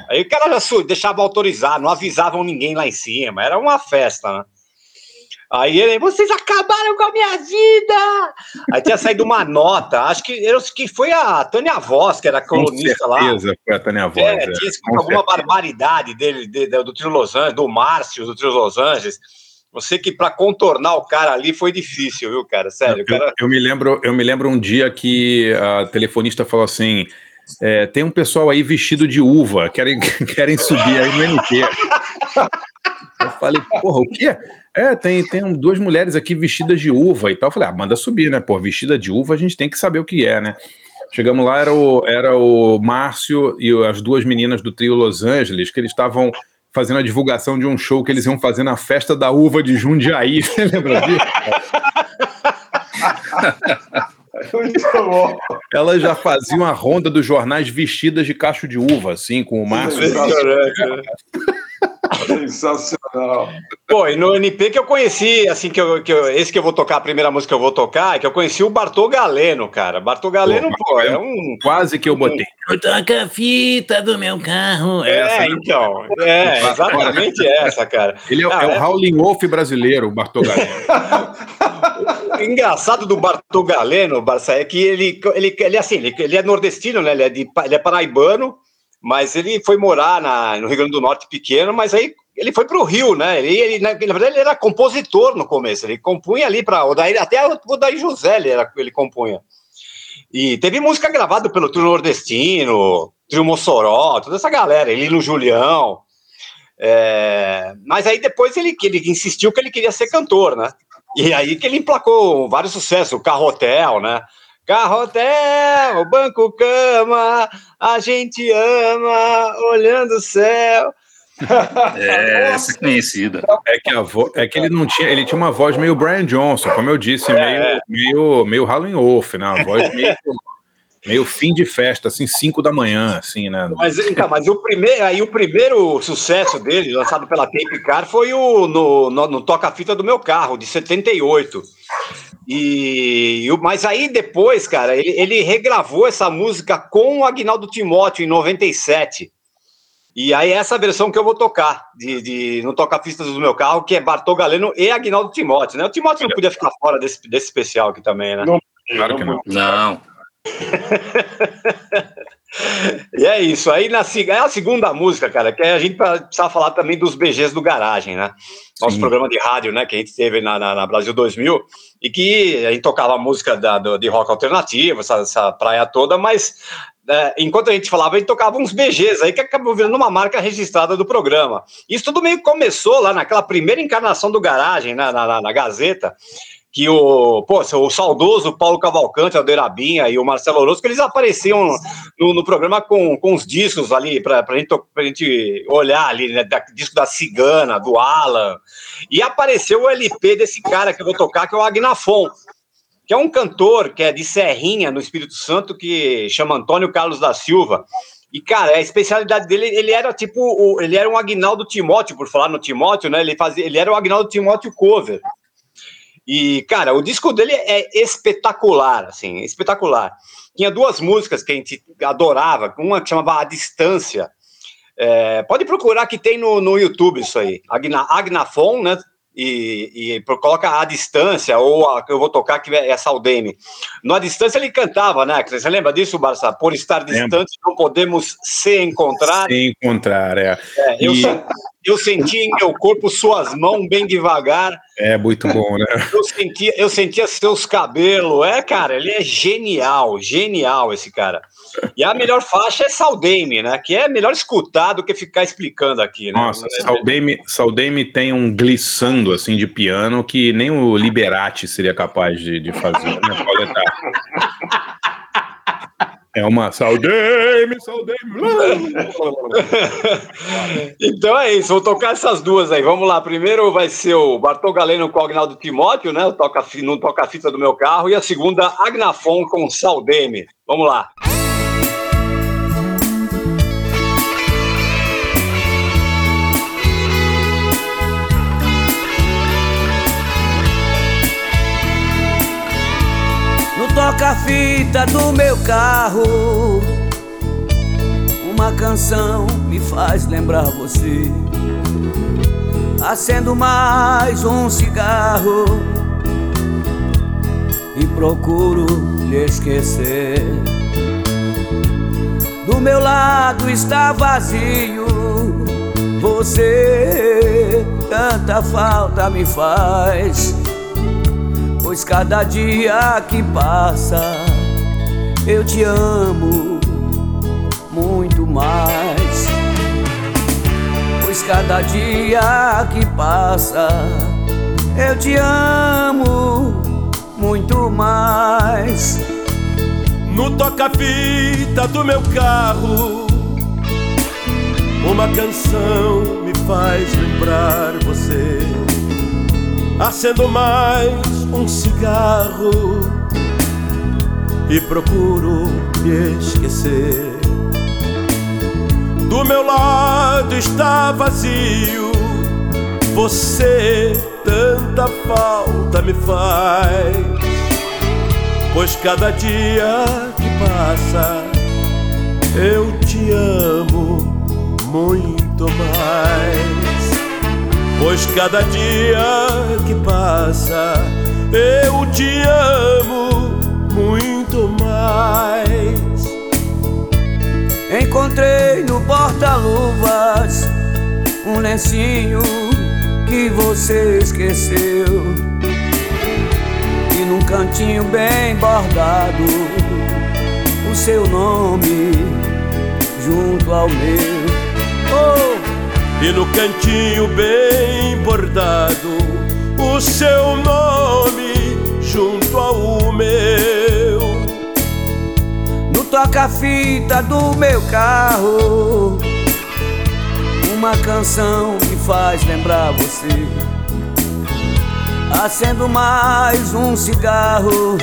Aí o cara já deixava autorizar, não avisavam ninguém lá em cima. Era uma festa, né? Aí ele, vocês acabaram com a minha vida! Aí tinha saído uma nota, acho que, eu, que foi a Tânia Voz, que era Com colunista lá. certeza foi a Tânia Voz. É, é. tinha escrito Com alguma certeza. barbaridade dele, de- de- do Trio Los Angeles, do Márcio, do Trio Los Angeles. Você que para contornar o cara ali foi difícil, viu, cara? Sério, o cara. Eu, eu me lembro, eu me lembro um dia que a telefonista falou assim: é, tem um pessoal aí vestido de uva, querem, querem subir aí no NP. Eu falei, porra, o quê? É, tem, tem duas mulheres aqui vestidas de uva e tal. Eu falei, ah, manda subir, né? Pô, vestida de uva a gente tem que saber o que é, né? Chegamos lá, era o, era o Márcio e as duas meninas do trio Los Angeles, que eles estavam fazendo a divulgação de um show que eles iam fazer na festa da uva de Jundiaí. Você lembra disso? Muito bom. Elas já faziam a ronda dos jornais vestidas de cacho de uva, assim, com o Márcio. Sensacional. Pô, e no NP que eu conheci, assim, que eu, que eu- esse que eu vou tocar, a primeira música que eu vou tocar, é que eu conheci o Bartô Galeno, cara. Bartô Galeno, Pô, pô, é um. Quase que eu botei. Toca a fita do meu carro. É, Essa, né? então. É, exatamente essa, cara. Ele é, Ah, é é. o Howling Wolf brasileiro, o Bartô Galeno. O engraçado do Bartô Galeno, Barça, é que ele, ele, ele, assim, ele, ele é nordestino, né? Ele é, de, ele é paraibano, mas ele foi morar na, no Rio Grande do Norte pequeno, mas aí ele foi para o Rio, né? Ele, ele, na, na verdade, ele era compositor no começo, ele compunha ali para até o Odair José ele, era, ele compunha. E teve música gravada pelo Trio Nordestino, Trio Mossoró, toda essa galera, ele no Julião. É, mas aí depois ele, ele insistiu que ele queria ser cantor, né? E aí que ele emplacou vários sucessos, o Carrotel, né? Carrotel, Banco Cama, a gente ama, olhando o céu. É, essa é conhecida. É que, a vo... é que ele não tinha, ele tinha uma voz meio Brian Johnson, como eu disse, É. meio, meio, meio Howling Wolf, né? Uma voz meio, meio fim de festa, assim, 5 da manhã, assim, né? Mas, então, mas o primeiro, aí o primeiro sucesso dele, lançado pela Tape Car, foi o no, no, no Toca-Fita do meu carro, de 78. E, o- mas aí depois, cara, ele, ele regravou essa música com o Agnaldo Timóteo em 97. E aí essa versão que eu vou tocar, de, de, no Toca-Fitas do meu carro, que é Bartô Galeno e Agnaldo Timóteo, né? O Timóteo não podia ficar fora desse, desse especial aqui também, né? Não, Claro que não. Não. E é isso. Aí na é a segunda música, cara, que a gente precisa falar também dos BGs do Garagem, né? Nosso Sim. programa de rádio, né? Que a gente teve na, na- na Brasil 2000 e que a gente tocava música da, do- de rock alternativo, essa, essa praia toda, mas é, enquanto a gente falava, a gente tocava uns BGs aí que acabou virando uma marca registrada do programa. Isso tudo meio que começou lá naquela primeira encarnação do Garagem, né, na, na- na Gazeta, que o, pô, o saudoso Paulo Cavalcante, a Deirabinha e o Marcelo Orozco, eles apareciam no, no programa com, com os discos ali, para a gente, gente olhar ali, né, da, disco da Cigana, do Alan, e apareceu o LP desse cara que eu vou tocar, que é o Agnafon, que é um cantor que é de Serrinha, no Espírito Santo, que chama Antônio Carlos da Silva, e, cara, a especialidade dele, ele era tipo, ele era um Agnaldo Timóteo, por falar no Timóteo, né, ele, fazia, ele era o Agnaldo Timóteo cover, e, cara, o disco dele é espetacular, assim, espetacular. Tinha duas músicas que a gente adorava, uma que chamava A Distância. É, pode procurar que tem no, no YouTube isso aí. Agna, Agnafon, né? E, e coloca A Distância, ou a que eu vou tocar, que é Saldene. No A Distância ele cantava, né? Você lembra disso, Barça? Por estar Lembro. distante, não podemos se encontrar. Se encontrar, é. É, eu, E- sou, eu senti em meu corpo suas mãos bem devagar. É muito bom, né? Eu sentia, eu sentia seus cabelos. É, cara, ele é genial, genial esse cara. E a melhor faixa é Saldame, né? Que é melhor escutar do que ficar explicando aqui, né? Nossa, Saldame, Saldame tem um glissando assim de piano que nem o Liberati seria capaz de, de fazer, né? É uma Saldame. Então é isso, vou tocar essas duas aí. Vamos lá. Primeiro vai ser o Bartol Galeno com o Agnaldo Timóteo, né? O toca, no toca-fita do meu carro. E a segunda, Agnafon com Saldeme. Vamos lá. Toca-fita do meu carro, uma canção me faz lembrar você. Acendo mais um cigarro e procuro lhe esquecer. Do meu lado está vazio, você tanta falta me faz. Pois cada dia que passa eu te amo muito mais. Pois cada dia que passa eu te amo muito mais. No toca-fita do meu carro, uma canção me faz lembrar você. Acendo mais um cigarro e procuro me esquecer. Do meu lado está vazio, você tanta falta me faz. Pois cada dia que passa eu te amo muito mais. Pois cada dia que passa eu te amo muito mais. Encontrei no porta-luvas um lencinho que você esqueceu. E num cantinho bem bordado o seu nome junto ao meu. Oh! E no cantinho bem bordado o seu nome junto ao meu. No toca-fita do meu carro, uma canção me faz lembrar você. Acendo mais um cigarro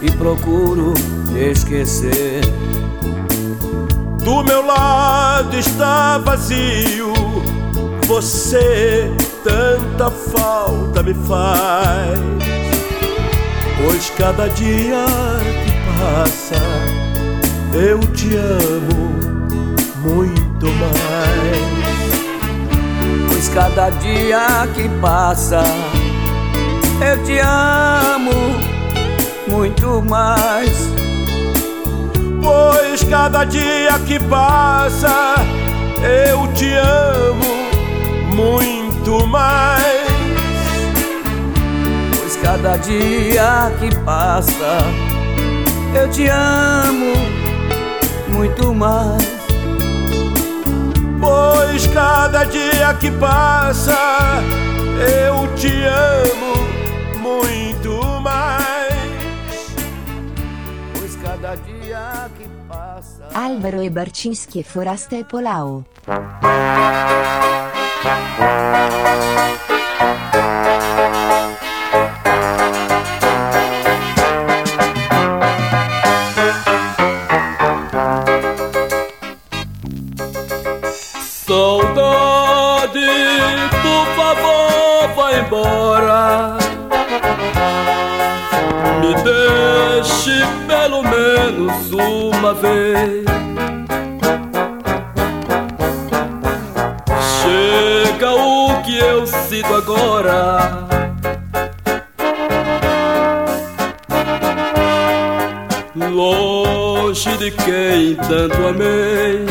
e procuro esquecer. Do meu lado está vazio, você tanta falta me faz. Pois cada dia que passa eu te amo muito mais. Pois cada dia que passa eu te amo muito mais. Pois cada dia que passa eu te amo muito mais. Pois cada dia que passa eu te amo muito mais. Pois cada dia que passa eu te amo muito mais. Pois cada dia Alvaro e Barcinski e Forasta e Polao. Saudade, por favor, vai embora. Menos uma vez. Chega o que eu sinto agora. Longe de quem tanto amei.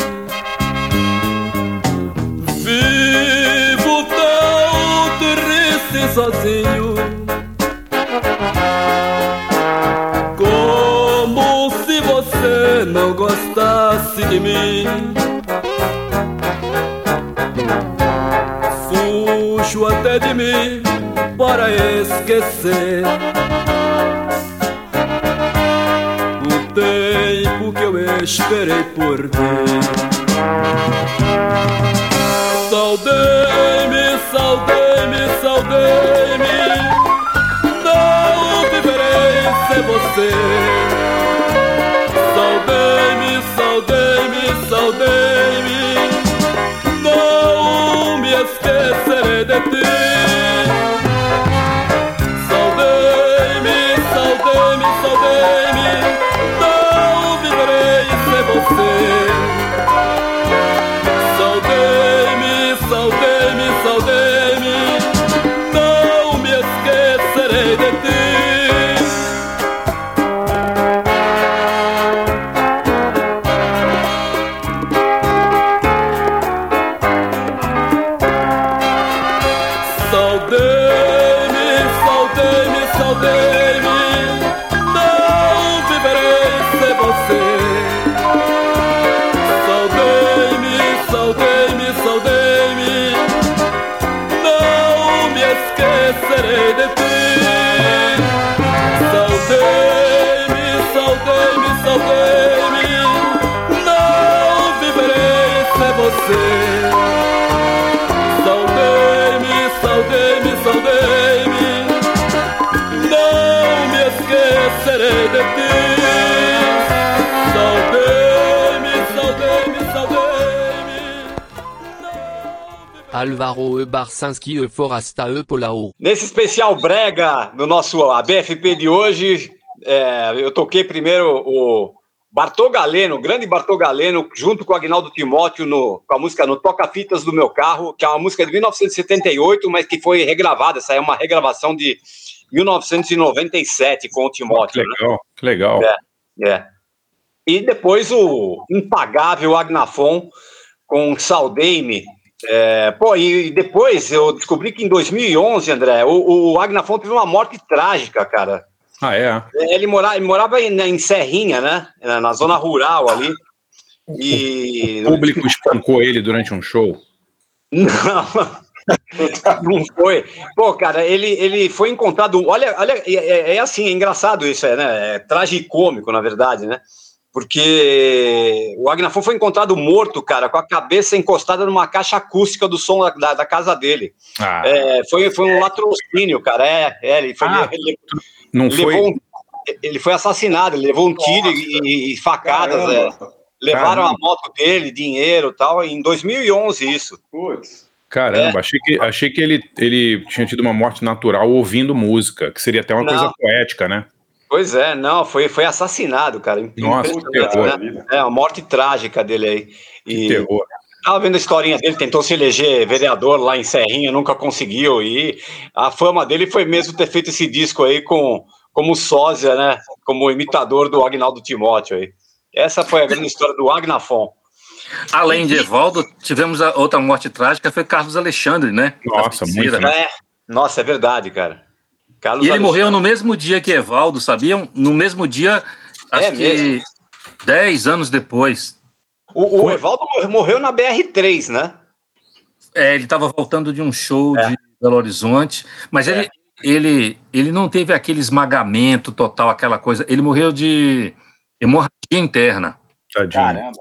Para esquecer. O tempo que eu esperei por ti. Saudei-me, saudei-me, saudei-me. Não viverei sem você. Saudei-me, saudei-me, saudei-me. Não me esquecerei de ti. Você. Alvaro E. Barcinski E. Forasta E. Polao. Nesse especial brega do nosso ABFP de hoje, é, eu toquei primeiro o Bartô Galeno, o grande Bartô Galeno, junto com o Agnaldo Timóteo, no, com a música No Toca Fitas do Meu Carro, que é uma música de 1978, mas que foi regravada. Essa é uma regravação de 1997 com o Timóteo. Que legal, que legal. É, é. E depois o impagável Agnafon com Saudei-me. É, pô, e depois eu descobri que em 2011, André, o, o Agnafon teve uma morte trágica, cara. Ah, é? Ele morava, ele morava em, em Serrinha, né? Na zona rural ali. E. O público espancou ele durante um show. Não, não foi. Pô, cara, ele, ele foi encontrado. Olha, olha é, é assim, é engraçado isso, é, né? É tragicômico, na verdade, né? Porque o Agnafon foi encontrado morto, cara, com a cabeça encostada numa caixa acústica do som da, da casa dele. Ah. É, foi, foi um latrocínio, cara. É, é ele foi. Ah, ele, não ele foi? levou um- ele foi assassinado, ele levou um tiro e, e facadas. é. Levaram Caramba. a moto dele, dinheiro e tal, em 2011 isso. Putz. Caramba, É. achei que, achei que ele, ele tinha tido uma morte natural ouvindo música, que seria até uma Não. coisa poética, né? Pois é, não, foi, foi assassinado, cara. Nossa, que Impressionante, terror. né? É, a morte trágica dele aí. E terror. Tava vendo a historinha dele, tentou se eleger vereador lá em Serrinha, nunca conseguiu. E a fama dele foi mesmo ter feito esse disco aí com, como sósia, né? Como imitador do Agnaldo Timóteo aí. Essa foi a grande história do Agnafon. Além de Evaldo, tivemos a outra morte trágica, foi Carlos Alexandre, né? Nossa, muito, né? É, nossa, é verdade, cara. Carlos E ele Alexandre. morreu no mesmo dia que Evaldo, sabiam? No mesmo dia, acho É que mesmo? 10 anos depois. O, o Evaldo morreu na BR-3, né? É, ele estava voltando de um show É. de Belo Horizonte, mas ele, ele, ele não teve aquele esmagamento total, aquela coisa. Ele morreu de hemorragia interna. Tadinho.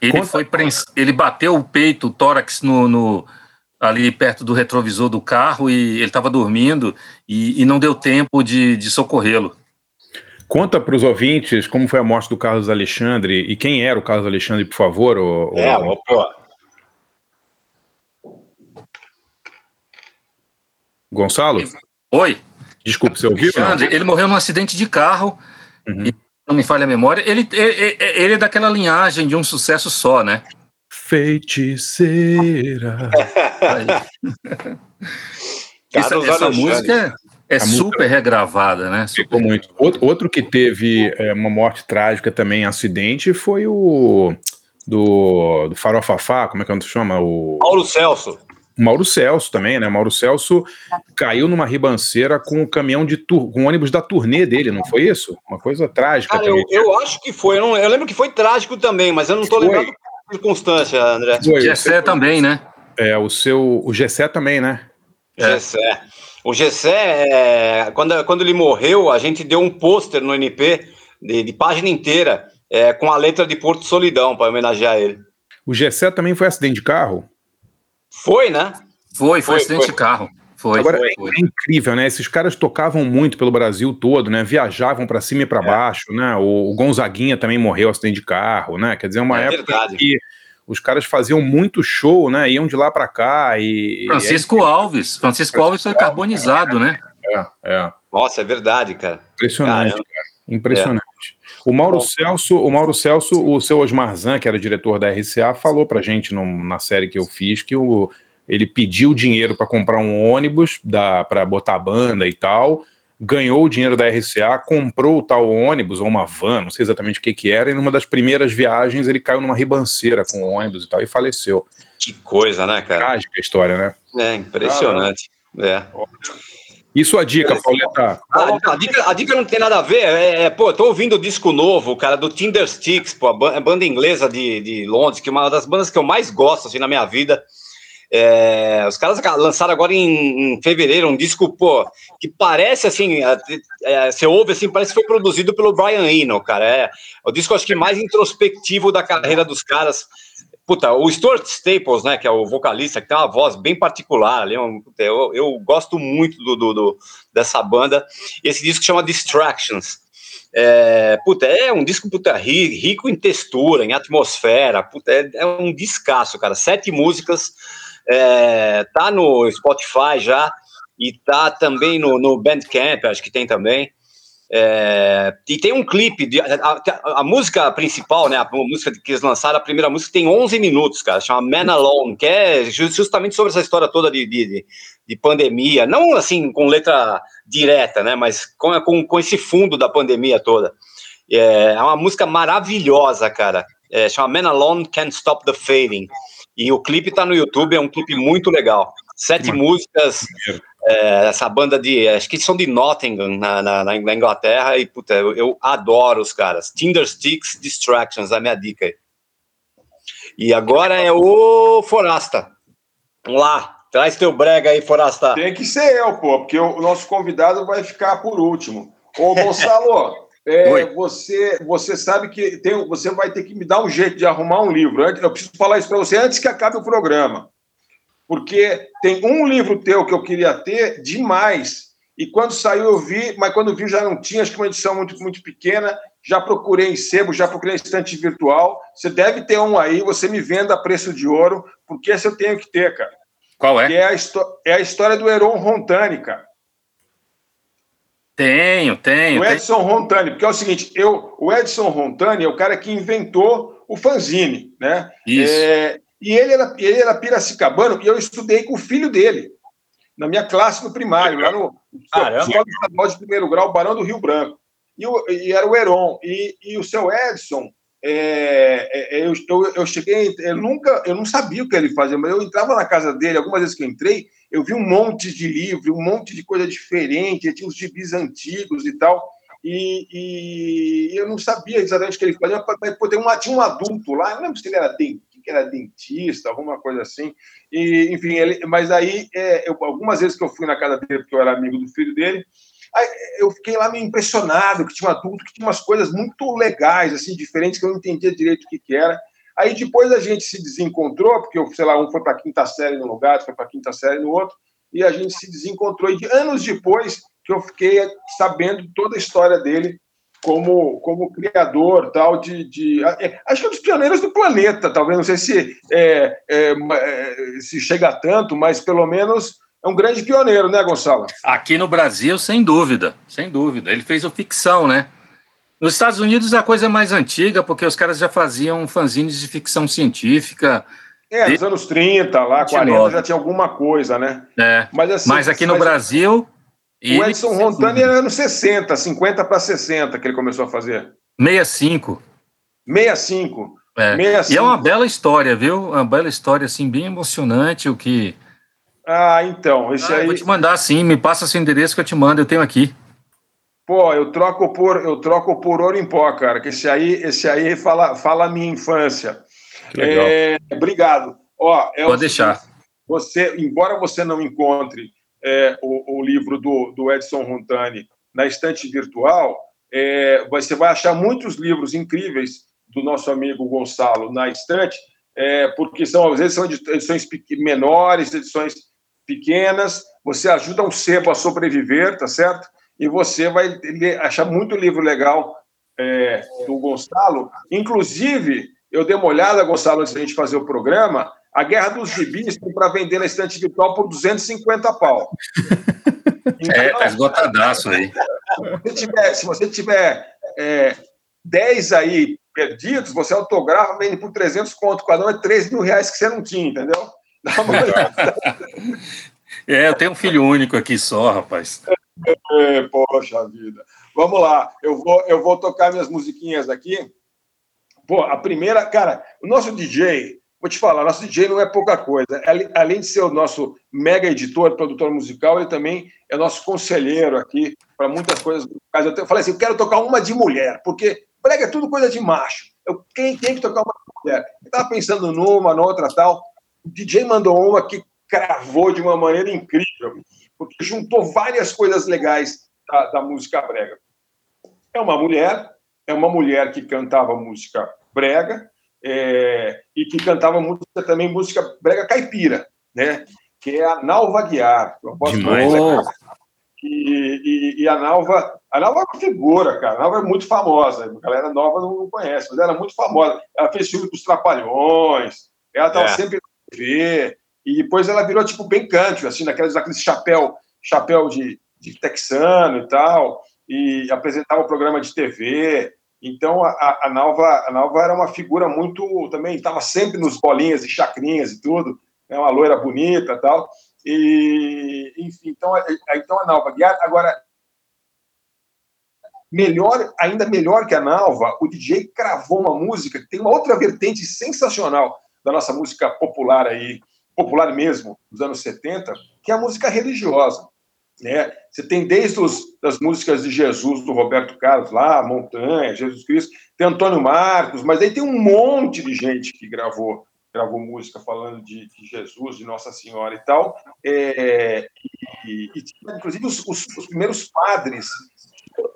Ele Conta- foi prens... ele bateu o peito, o tórax no, no- ali perto do retrovisor do carro e ele estava dormindo e, e não deu tempo de, de socorrê-lo. Conta para os ouvintes como foi a morte do Carlos Alexandre e quem era o Carlos Alexandre, por favor. ô- ô- É, pô. Gonçalo? Oi. Desculpa, você ouviu? não? Alexandre, ele morreu num acidente de carro. Uhum. E, não me falha a memória. Ele, ele, ele é daquela linhagem de um sucesso só, né? Feiticeira. Essa, essa Alexandre. música é, é A música- super regravada, né? Ficou muito. Outro, outro que teve é, uma morte trágica também, acidente, foi o do, do Farofafá, como é que se chama? O Paulo Celso. O Mauro Celso também, né? Mauro Celso caiu numa ribanceira com o caminhão de tur com o ônibus da turnê dele, não foi isso? Uma coisa trágica. Cara, eu, eu, acho que foi. Eu, não, eu, lembro que foi trágico também, mas eu não tô foi. lembrando da circunstância, André. O Gessé também, né? É, o seu. O Gessé também, né? É. Gessé. O Gessé, é, quando, quando ele morreu, a gente deu um pôster no NP de, de página inteira é, com a letra de Porto Solidão para homenagear ele. O Gessé também foi acidente de carro? Foi, né? Foi, foi, foi acidente foi. de carro. Foi, Agora foi, é incrível, né? Esses caras tocavam muito pelo Brasil todo, né? Viajavam para cima e para é. baixo, né? O, o, Gonzaguinha também morreu acidente de carro, né? Quer dizer, uma é época verdade. que os caras faziam muito show, né? Iam de lá para cá e Francisco e aí... Alves, Francisco Alves foi carbonizado, né? É, é. Nossa, é verdade, cara. Impressionante, Caramba. cara. Impressionante. O Mauro Celso, o Mauro Celso, o seu Osmar Zan, que era diretor da RCA, falou pra gente no, na série que eu fiz que o, ele pediu dinheiro para comprar um ônibus para botar a banda e tal, ganhou o dinheiro da RCA, comprou o tal ônibus, ou uma van, não sei exatamente o que que era, e numa das primeiras viagens ele caiu numa ribanceira com o ônibus e tal, e faleceu. Que coisa, né, cara? Trágica a história, né? É, impressionante. Ah, é. E sua dica, Pauleta? A, a, dica? a dica não tem nada a ver. É, é, pô, eu tô ouvindo o disco novo, cara, do Tinder Sticks, pô, a banda inglesa de, de Londres, que é uma das bandas que eu mais gosto, assim, na minha vida. É, os caras lançaram agora em, em, fevereiro um disco, pô, que parece assim, é, você ouve assim, parece que foi produzido pelo Brian Eno, cara. É o disco, acho que mais introspectivo da carreira dos caras. Puta, o Stuart Staples, né, que é o vocalista, que tem uma voz bem particular ali, eu, eu gosto muito do, do, do, dessa banda. Esse disco chama Distractions. É, puta, é um disco puta, rico em textura, em atmosfera, puta, é, é um descasso, cara. Sete músicas, é, tá no Spotify já, e tá também no, no Bandcamp, acho que tem também. É, e tem um clipe, de, a, a, a, música principal, né, a música que eles lançaram, a primeira música tem 11 minutos, cara, chama Man Alone, que é justamente sobre essa história toda de, de, de pandemia, não assim com letra direta, né, mas com, com, com esse fundo da pandemia toda. É, é uma música maravilhosa, cara, é, chama Man Alone Can't Stop the Fading, e o clipe tá no YouTube, é um clipe muito legal. Sete músicas, é, essa banda de. Acho que são de Nottingham, na, na, na Inglaterra, e puta, eu, eu, adoro os caras. Tinder Sticks Distractions, a minha dica aí. E agora é o Forasta. Vamos lá, traz teu brega aí, Forasta. Tem que ser eu, pô, porque o nosso convidado vai ficar por último. Ô, Gonçalo, é, você, você sabe que tem, você vai ter que me dar um jeito de arrumar um livro. Eu preciso falar isso para você antes que acabe o programa porque tem um livro teu que eu queria ter demais, e quando saiu eu vi, mas quando vi já não tinha, acho que uma edição muito, muito pequena, já procurei em sebo, já procurei em estante virtual, você deve ter um aí, você me venda a preço de ouro, porque esse eu tenho que ter, cara. Qual é? Que é a, é a história do Heron Rontani, cara. Tenho, tenho. O Edson tenho. Rontani, porque é o seguinte, eu, o Edson Rontani é o cara que inventou o fanzine, né? Isso. É, e ele era, ele era piracicabano e eu estudei com o filho dele, na minha classe no primário, lá no Escola Estadual de Primeiro Grau, Barão do Rio Branco. E, o, e era o Heron. E, e o seu Edson, é, é, eu, eu, eu, cheguei, eu nunca, eu não sabia o que ele fazia, mas eu entrava na casa dele, algumas vezes que eu entrei, eu vi um monte de livro, um monte de coisa diferente, tinha os gibis antigos e tal, e, e eu não sabia exatamente o que ele fazia, mas pô, um, tinha um adulto lá, não lembro se ele era dentista, que era dentista, alguma coisa assim. E, enfim, ele, mas aí, é, eu, algumas vezes que eu fui na casa dele, porque eu era amigo do filho dele, eu fiquei lá meio impressionado, que tinha um adulto que tinha umas coisas muito legais, assim, diferentes, que eu não entendia direito o que, que era. Aí depois a gente se desencontrou, porque, sei lá, um foi para a quinta série no lugar, outro foi para a quinta série no outro, e a gente se desencontrou. E anos depois que eu fiquei sabendo toda a história dele, como, como criador tal de, de é, acho que é um dos pioneiros do planeta talvez não sei se é, é, é, se chega tanto mas pelo menos é um grande pioneiro né Gonçalo? Aqui no Brasil sem dúvida sem dúvida. Ele fez o ficção né nos Estados Unidos a coisa é mais antiga porque os caras já faziam fanzines de ficção científica é, nos anos 30, lá, 40 já tinha alguma coisa, né? É. Mas, assim, mas aqui no mas... Brasil, o Edson Rontani era anos 60, 50 para 60 que ele começou a fazer. 65. 65. É. 65. E é uma bela história, viu? Uma bela história, assim, bem emocionante, o que Ah, então, esse ah, aí. Vou te mandar sim, me passa seu endereço que eu te mando, eu tenho aqui. Pô, eu troco por eu troco por ouro em pó, cara. Que esse aí, esse aí fala, fala a minha infância. É, obrigado. Ó, é Pode deixar. Você, embora você não encontre é, o, o, livro do, do Edson Runtani na estante virtual, é, você vai achar muitos livros incríveis do nosso amigo Gonçalo na estante, é, porque são às vezes são edições menores, edições pequenas. Você ajuda um sebo a sobreviver, tá certo? E você vai achar muito livro legal é, do Gonçalo. Inclusive, eu dei uma olhada, Gonçalo, antes da gente fazer o programa, a Guerra dos Gibis para vender na estante virtual por 250 pau. Então, é, tá esgotadaço aí. Se você tiver, se você tiver é, 10 aí perdidos, você autografa, vende por 300 conto cada um, é 3 mil reais que você não tinha, entendeu? é, eu tenho um filho único aqui só, rapaz. É, poxa vida. Vamos lá, eu vou, eu vou tocar minhas musiquinhas aqui. Pô, a primeira, cara, o nosso DJ, vou te falar, nosso DJ não é pouca coisa. Além de ser o nosso mega editor, produtor musical, ele também é nosso conselheiro aqui para muitas coisas. Eu falei assim, eu quero tocar uma de mulher, porque brega é tudo coisa de macho. Eu quem tem que tocar uma de mulher. Eu estava pensando numa, noutra, tal. O DJ mandou uma que cravou de uma maneira incrível porque juntou várias coisas legais da, da música brega. É uma mulher, é uma mulher que cantava música brega é, e que cantava música, também música brega caipira, né? Que é a Nalva Guiar. Demais, e, e, e, a Nalva, a Nalva é uma figura, cara. A Nalva é muito famosa. A galera nova não conhece, mas ela é muito famosa. Ela fez filme dos Trapalhões. Ela estava é. sempre na TV. E depois ela virou, tipo, bem country, assim, naqueles, naqueles chapéu, chapéu de, de texano e tal, e apresentava o programa de TV. Então, a, a, Nalva, a Nalva era uma figura muito, também, estava sempre nos bolinhas e chacrinhas e tudo, né, uma loira bonita e tal. E, enfim, então, então a Nalva agora, melhor, ainda melhor que a Nalva, o DJ cravou uma música que tem uma outra vertente sensacional da nossa música popular aí, popular mesmo, dos anos 70, que é a música religiosa. Né? Você tem desde os, das músicas de Jesus, do Roberto Carlos, lá, Montanha, Jesus Cristo, tem Antônio Marcos, mas aí tem um monte de gente que gravou gravou música falando de, de Jesus, de Nossa Senhora e tal. É, e, e, inclusive, os, os, os, primeiros padres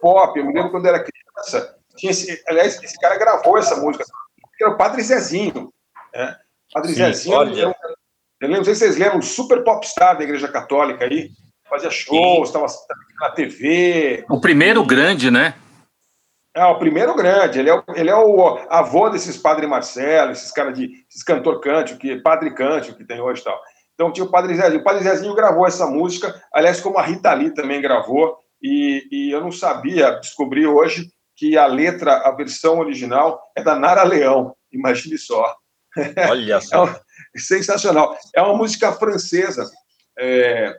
pop, eu me lembro quando era criança, tinha esse, aliás, esse cara gravou essa música, que era o Padre Zezinho. Né? Padre Sim, Zezinho era, eu não sei se vocês lembram, um super popstar da Igreja Católica aí, fazia shows, estava na TV. O primeiro grande, né? É, o primeiro grande. Ele é o, ele é o avô desses Padre Marcelo, esses caras de. esses cantor cântico, que, Padre Cântico que tem hoje e tal. Então tinha o Padre Zezinho. O Padre Zezinho gravou essa música, aliás, como a Rita Lee também gravou, e, e eu não sabia, descobri hoje que a letra, a versão original, é da Nara Leão. Imagine só. Olha só. Sensacional. É uma música francesa, é,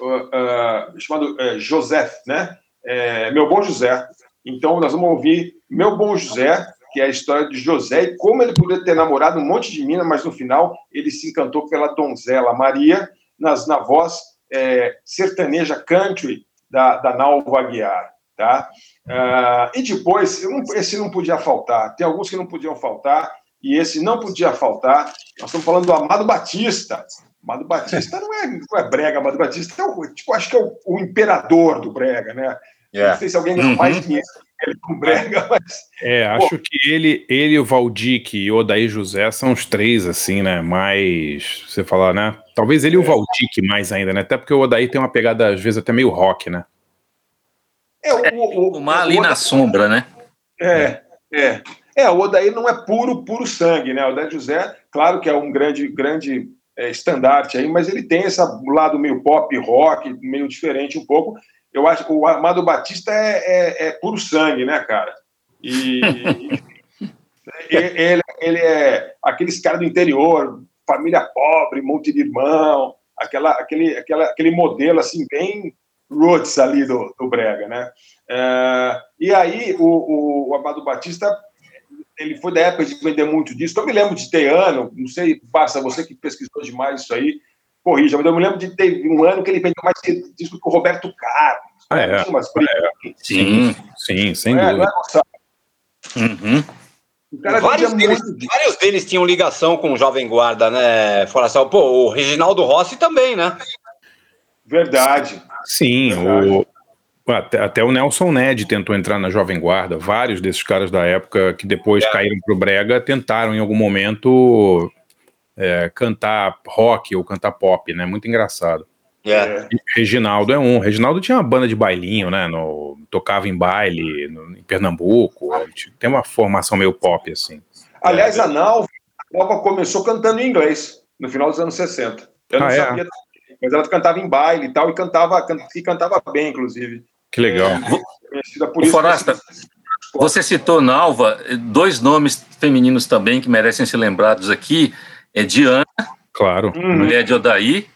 uh, uh, chamado é, Joseph, né? É, Meu Bom José. Então, nós vamos ouvir Meu Bom José, que é a história de José e como ele poderia ter namorado um monte de mina, mas no final ele se encantou pela donzela Maria, nas, na voz é, sertaneja country da, da Nalva Aguiar. Tá? Uh, e depois, esse não podia faltar. Tem alguns que não podiam faltar e esse não podia faltar. Nós estamos falando do Amado Batista. Amado Batista não é, não é brega, Amado Batista é o, tipo, acho que é o, o imperador do brega, né? Yeah. Não sei se alguém uhum. mais conhece ele com brega, mas... É, acho Pô. que ele, ele, o Valdic e o Odaí José são os três, assim, né, mais, você falar, né? Talvez ele e o é. Valdic mais ainda, né? Até porque o Odaí tem uma pegada, às vezes, até meio rock, né? É, o, o, o, ali na sombra, né? É, é. É, o Odair não é puro, puro sangue, né? O Odair José, claro que é um grande, grande é, estandarte aí, mas ele tem esse lado meio pop, rock, meio diferente um pouco. Eu acho que o Amado Batista é, é, é puro sangue, né, cara? E, ele, ele é aqueles caras do interior, família pobre, monte de irmão, aquela, aquele, aquela, aquele modelo assim bem roots ali do, do Brega, né? É, e aí o, o, o Amado Batista ele foi da época de vender muito disco. Eu me lembro de ter ano, não sei, passa você que pesquisou demais isso aí. corrija, mas eu me lembro de ter um ano que ele vendeu mais disco que o Roberto Carlos. Ah, é. Brigas. É. Sim, sim, sem é, dúvida. é, Gonçalo? Uhum. Vários, deles, muito. vários deles tinham ligação com o Jovem Guarda, né, Forastão? Pô, o Reginaldo Rossi também, né? Verdade. Sim, o, até, até o Nelson Ned tentou entrar na Jovem Guarda. Vários desses caras da época que depois caíram pro Brega tentaram em algum momento é, cantar rock ou cantar pop, né? Muito engraçado. É. Reginaldo é um. Reginaldo tinha uma banda de bailinho, né? No, tocava em baile no- em Pernambuco. Tem uma formação meio pop, assim. Aliás, a Nalva, começou cantando em inglês, no final dos anos 60. Eu não Ah, é? sabia, mas ela cantava em baile e tal, e cantava, can- e cantava bem, inclusive. Que legal. Ô, isso. Forasta, você citou Nalva, dois nomes femininos também que merecem ser lembrados aqui, é Diana, Claro. mulher de Odaí,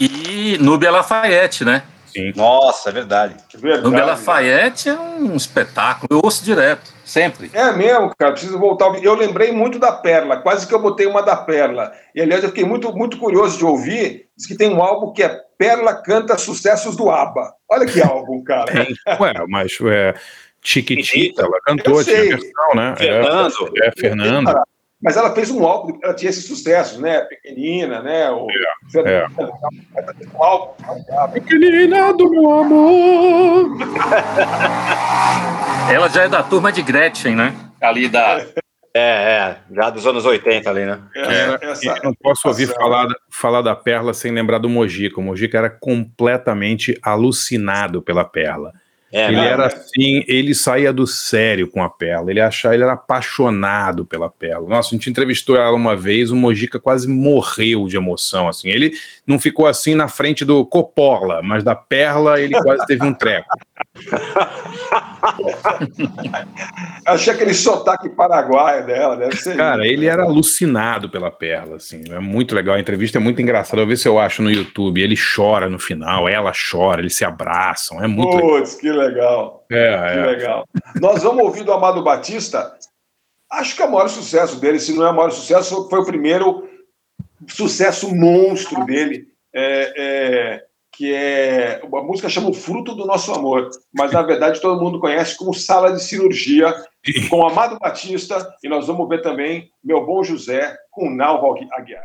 e Núbia Lafayette, né? Sim. Nossa, é verdade. Núbia Lafayette é um espetáculo, eu ouço direto, sempre. É mesmo, cara, preciso voltar. Eu lembrei muito da Perla, quase que eu botei uma da Perla. E, aliás, eu fiquei muito, muito curioso de ouvir. Diz que tem um álbum que é Perla Canta Sucessos do ABBA. Olha que álbum, cara. Tem. Ué, mas é, Chiquitita, ela cantou, tinha versão, né? Fernando. É, é Fernando. Mas ela fez um álbum, ela tinha esses sucessos, né? Pequenina, né? O... É. Um álbum. Pequenina do meu amor. Ela já é da turma de Gretchen, né? Ali da. É, é, já dos anos 80 ali, né? E eu não posso ouvir falar, da- falar da Perla sem lembrar do Mojica. O Mojica era completamente alucinado pela Perla. É, ele né? era assim, ele saía do sério com a Perla. Ele achava, ele era apaixonado pela Perla. Nossa, a gente entrevistou ela uma vez, o Mojica quase morreu de emoção. Assim, ele não ficou assim na frente do Coppola, mas da Perla ele quase teve um treco. Achei aquele sotaque paraguaio dela, deve ser. Cara, ele era alucinado pela Perla, assim. É muito legal. A entrevista é muito engraçada. Eu vou ver se eu acho no YouTube. Ele chora no final, ela chora, eles se abraçam. É muito legal. Putz, que legal. É, Que é. legal. Nós vamos ouvir do Amado Batista. Acho que é o maior sucesso dele, se não é o maior sucesso, foi o primeiro sucesso monstro dele, é, é, que é a música chama O Fruto do Nosso Amor, mas na verdade todo mundo conhece como Sala de Cirurgia, com Amado Batista, e nós vamos ver também Meu Bom José com Nalva Aguiar.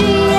você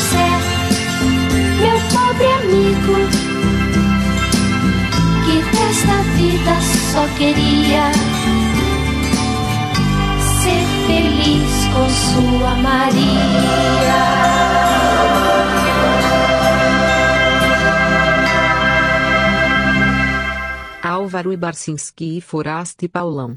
José, meu pobre amigo, que desta vida só queria feliz com sua Maria. Álvaro Barcinski e Foraste Paulão.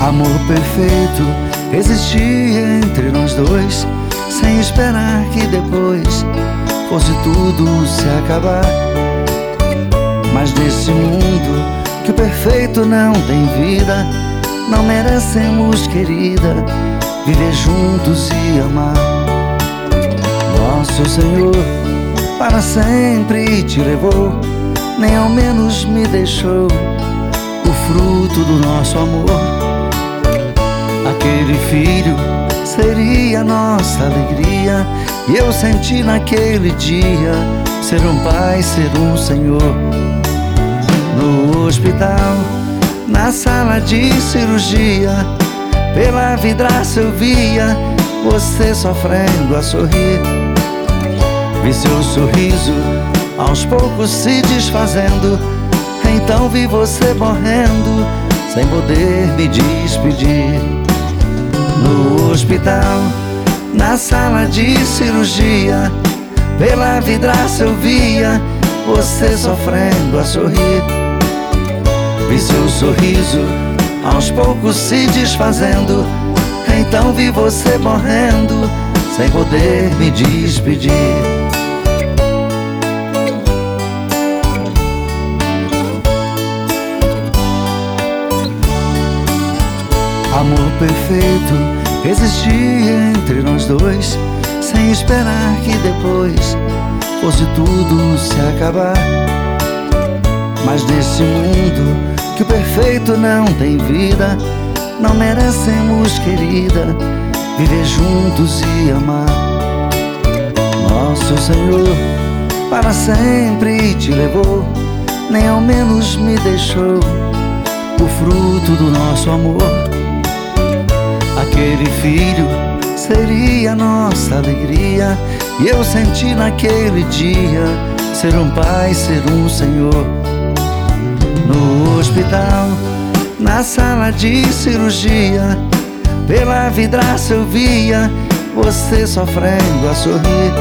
Amor perfeito existia entre nós dois, sem esperar que depois fosse tudo se acabar. Mas nesse mundo que o perfeito não tem vida, não merecemos, querida, viver juntos e amar. Nosso Senhor para sempre te levou, nem ao menos me deixou o fruto do nosso amor. Aquele filho seria nossa alegria. E eu senti naquele dia ser um pai, ser um senhor. No hospital, na sala de cirurgia, pela vidraça eu via você sofrendo a sorrir. Vi seu sorriso aos poucos se desfazendo. Então vi você morrendo sem poder me despedir no hospital, na sala de cirurgia. Pela vidraça eu via você sofrendo a sorrir. Vi seu sorriso aos poucos se desfazendo. Então vi você morrendo sem poder me despedir. Amor perfeito existia entre nós dois, sem esperar que depois fosse tudo se acabar. Mas nesse mundo que o perfeito não tem vida, não merecemos, querida, viver juntos e amar. Nosso Senhor para sempre te levou, nem ao menos me deixou o fruto do nosso amor. Aquele filho seria nossa alegria. E eu senti naquele dia ser um pai, ser um senhor. No hospital, na sala de cirurgia, pela vidraça eu via você sofrendo a sorrir.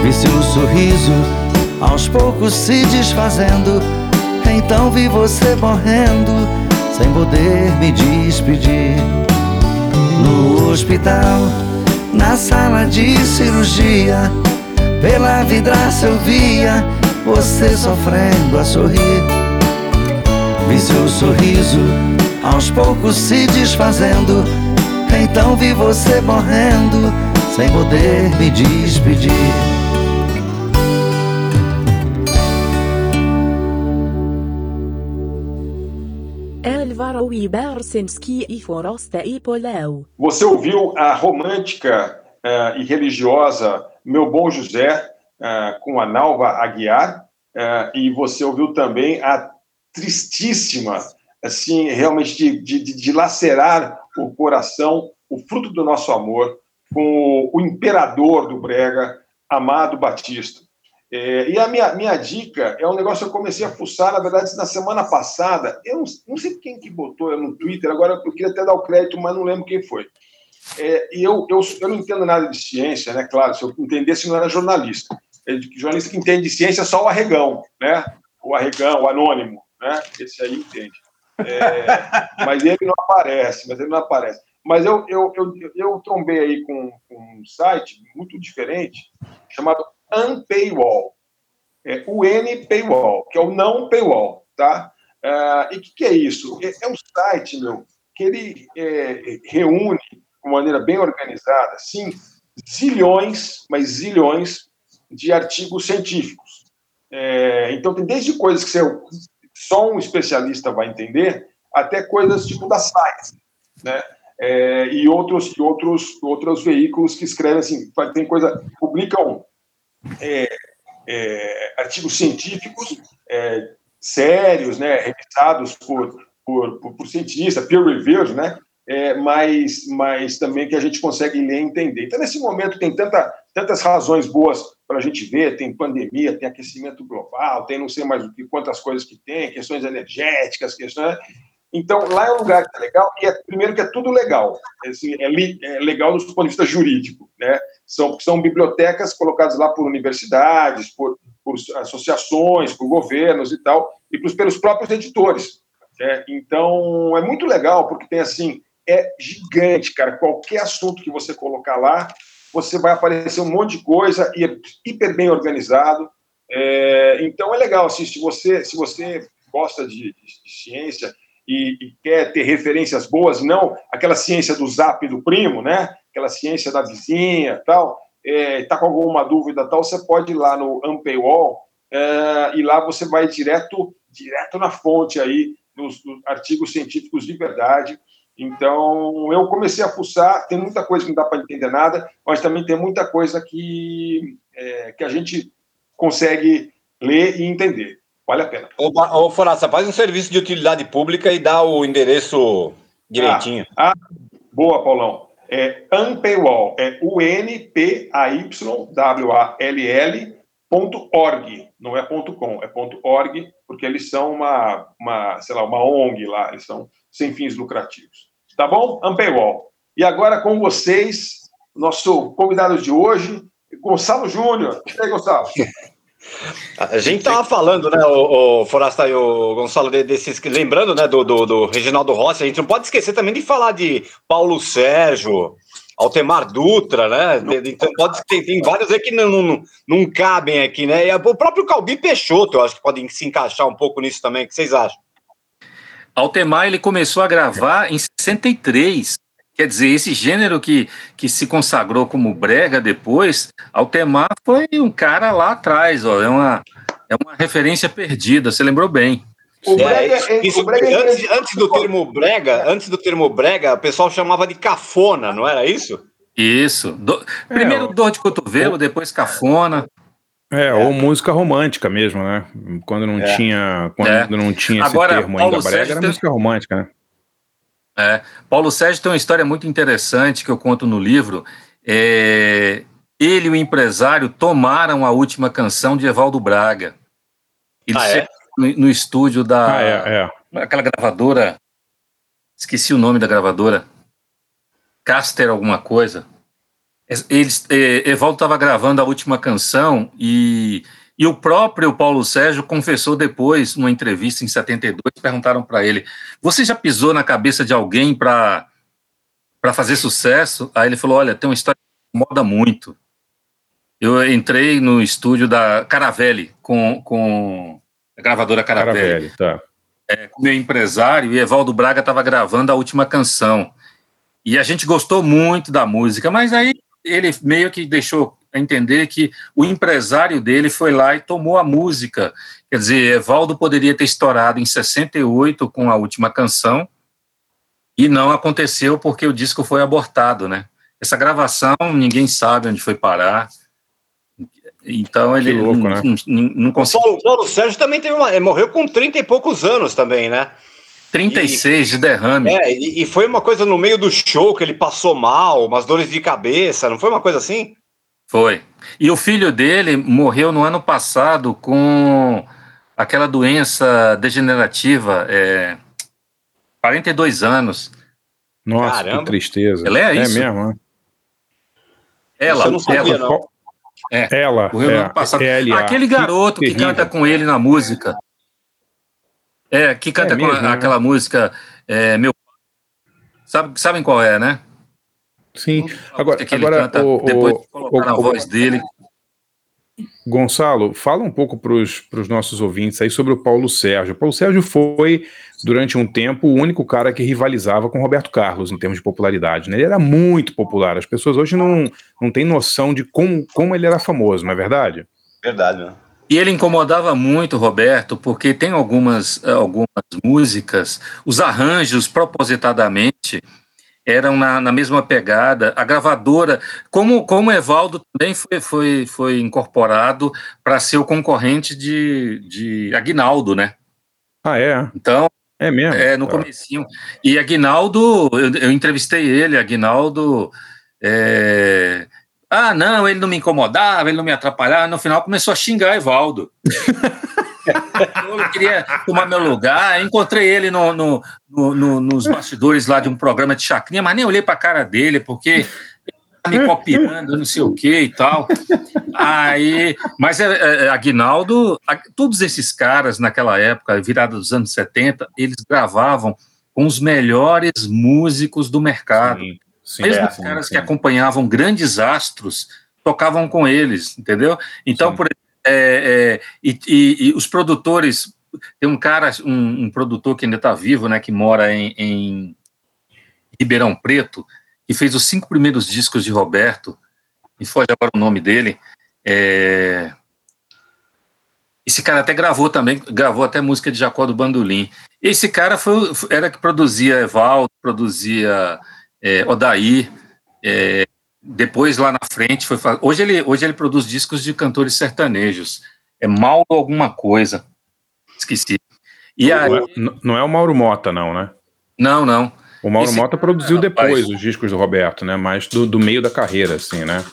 Vi seu sorriso aos poucos se desfazendo. Então vi você morrendo sem poder me despedir no hospital, na sala de cirurgia. Pela vidraça eu via você sofrendo a sorrir. Vi seu sorriso aos poucos se desfazendo. Então vi você morrendo sem poder me despedir. Álvaro Ibersinski e Foroste e Poléu. Você ouviu a romântica uh, e religiosa Meu Bom José, uh, com a Nalva Aguiar, uh, e você ouviu também a tristíssima, assim, realmente de, de, de lacerar o coração, o fruto do nosso amor, com o, o imperador do Brega, Amado Batista. É, e a minha, minha dica é um negócio que eu comecei a fuçar, na verdade, na semana passada. Eu não, não sei quem que botou no Twitter, agora eu queria até dar o crédito, mas não lembro quem foi. É, e eu, eu, eu não entendo nada de ciência, né? Claro, se eu entendesse, não era jornalista. É, jornalista que entende de ciência é só o arregão, né? O arregão, o anônimo, né? Esse aí entende. É, mas ele não aparece, mas ele não aparece. Mas eu, eu, eu, eu trombei aí com, com um site muito diferente, chamado Unpaywall. É o N-Paywall, que é o não paywall, tá? Uh, e o que, que, é isso? É, é, um site, meu, que ele é, reúne, de maneira bem organizada, sim, zilhões, mas zilhões de artigos científicos. É, então, tem desde coisas que você, só um especialista vai entender, até coisas tipo da Science, né? É, e outros, e outros, outros veículos que escrevem assim, tem coisa, publicam é, é, artigos científicos é, sérios, né, revisados por, por, por, por cientistas, peer reviewed, né, é, mas, mas também que a gente consegue ler e entender. Então, nesse momento, tem tanta, tantas razões boas para a gente ver: tem pandemia, tem aquecimento global, tem não sei mais o que, quantas coisas que tem, questões energéticas, questões. Então, lá é um lugar que é legal, e é, primeiro que é tudo legal, assim, é, li, é legal do ponto de vista jurídico, né? São, são bibliotecas colocadas lá por universidades, por, por associações, por governos e tal, e pelos próprios editores. Né? Então, é muito legal, porque tem assim, é gigante, cara. Qualquer assunto que você colocar lá, você vai aparecer um monte de coisa e é hiper bem organizado. É, então é legal, assim, se você, se você gosta de, de, de ciência e, e, quer ter referências boas, não aquela ciência do zap do primo, né? Aquela ciência da vizinha tal, é, tá com alguma dúvida tal, você pode ir lá no Ampaywall é, e lá você vai direto, direto na fonte aí, nos, nos artigos científicos de verdade. Então, eu comecei a fuçar, tem muita coisa que não dá para entender nada, mas também tem muita coisa que, é, que a gente consegue ler e entender. Vale a pena. Ô, ô Foraça, faz um serviço de utilidade pública e dá o endereço direitinho. Ah, ah boa, Paulão. É Unpaywall, é U-N-P-A-Y-W-A-L-L.org, não é ponto .com, é ponto .org, porque eles são uma, uma, sei lá, uma ONG lá, eles são sem fins lucrativos. Tá bom? Ampewall. E agora com vocês, nosso convidado de hoje, Gonçalo Júnior. E aí, Gonçalo? A gente estava falando, né, o, o Forasta e o Gonçalo, desses, lembrando, né, do, do, do, Reginaldo Rossi, a gente não pode esquecer também de falar de Paulo Sérgio, Altemar Dutra, né, então pode tem, tem vários aí que não, não, não cabem aqui, né, e o próprio Calbi Peixoto, eu acho que pode se encaixar um pouco nisso também, o que vocês acham? Altemar ele começou a gravar em 63. Quer dizer, esse gênero que, que se consagrou como brega depois, Altemar foi um cara lá atrás, ó, é uma, é uma referência perdida, você lembrou bem. O brega, é, isso, o brega é antes, antes, do termo brega, antes do termo brega, o pessoal chamava de cafona, não era isso? Isso. Do, primeiro é, dor de cotovelo, depois cafona. É, é, ou música romântica mesmo, né? Quando não é. tinha, quando é. não tinha esse Agora, termo Paulo ainda brega, era tem... música romântica, né? É. Paulo Sérgio tem uma história muito interessante que eu conto no livro. É... Ele e o empresário tomaram a última canção de Evaldo Braga. Eles ah, é? no, no, estúdio da. Ah, é, é. Aquela gravadora. Esqueci o nome da gravadora. Caster alguma coisa. Eles, é, Evaldo estava gravando a última canção e, e o próprio Paulo Sérgio confessou depois, numa entrevista em 72, perguntaram para ele: Você já pisou na cabeça de alguém para fazer sucesso? Aí ele falou: Olha, tem uma história que incomoda muito. Eu entrei no estúdio da Caravelli com, com a gravadora Caravelli. Caravelli tá. É, com meu empresário e Evaldo Braga estava gravando a última canção. E a gente gostou muito da música, mas aí ele meio que deixou entender que o empresário dele foi lá e tomou a música. Quer dizer, Evaldo poderia ter estourado em 68 com a última canção, e não aconteceu porque o disco foi abortado, né? Essa gravação ninguém sabe onde foi parar. Então ele louco, não, né? não, não conseguiu. O Paulo, Sérgio também teve uma, morreu com 30 e poucos anos também, né? 36 e, de derrame. É, e, e, foi uma coisa no meio do show que ele passou mal, umas dores de cabeça, não foi uma coisa assim? Foi. E o filho dele morreu no ano passado com aquela doença degenerativa, é, 42 anos. Nossa, Caramba. que tristeza. Ela é, é isso? mesmo, né? Ela, eu não sabia, ela, não. É, ela, morreu é, no ano passado. Aquele garoto que, que canta com ele na música. É, que canta é mesmo, com a, né? aquela música é, Meu Sabe, sabem qual é, né? Sim. Agora, agora canta, o, depois de colocar o, a voz dele. Gonçalo, fala um pouco para os nossos ouvintes aí sobre o Paulo Sérgio. O Paulo Sérgio foi, durante um tempo, o único cara que rivalizava com Roberto Carlos em termos de popularidade. Né? Ele era muito popular. As pessoas hoje não, não têm noção de como, como ele era famoso, não é verdade? Verdade, né? E ele incomodava muito, Roberto, porque tem algumas, algumas músicas, os arranjos propositadamente eram na, na mesma pegada. A gravadora, como, como Evaldo também foi, foi, foi incorporado para ser o concorrente de, de Agnaldo, né? Ah, é? Então, É mesmo? É, no comecinho. E Aguinaldo, eu, eu entrevistei ele, Aguinaldo. É... Ah, não, ele não me incomodava, ele não me atrapalhava. No final começou a xingar Evaldo. eu queria tomar meu lugar. Encontrei ele no, no, no, no, nos bastidores lá de um programa de chacrinha, mas nem olhei para a cara dele, porque ele tá me copiando, não sei o que e tal. Aí, mas é, é, Aguinaldo, a- todos esses caras naquela época, virada dos anos 70, eles gravavam com os melhores músicos do mercado. sim, Mesmo é, os sim, caras sim. que acompanhavam grandes astros tocavam com eles, entendeu? Então, por é, é, e, e- e os produtores, tem um cara, um, um produtor que ainda está vivo, né, que mora em, em Ribeirão Preto, que fez os cinco primeiros discos de Roberto, e foge agora o nome dele. é, esse cara até gravou também, gravou até música de Jacó do Bandolim. Esse cara foi, era que produzia Evaldo, produzia é, Odaí, é, depois lá na frente foi hoje ele hoje ele produz discos de cantores sertanejos. É Mauro alguma coisa. Esqueci. E aí, Não é, n- não é o Mauro Mota, não, né? não, não. O Mauro Esse Mota produziu rapaz, depois os discos do Roberto, né? Mais do, do meio da carreira, assim, né?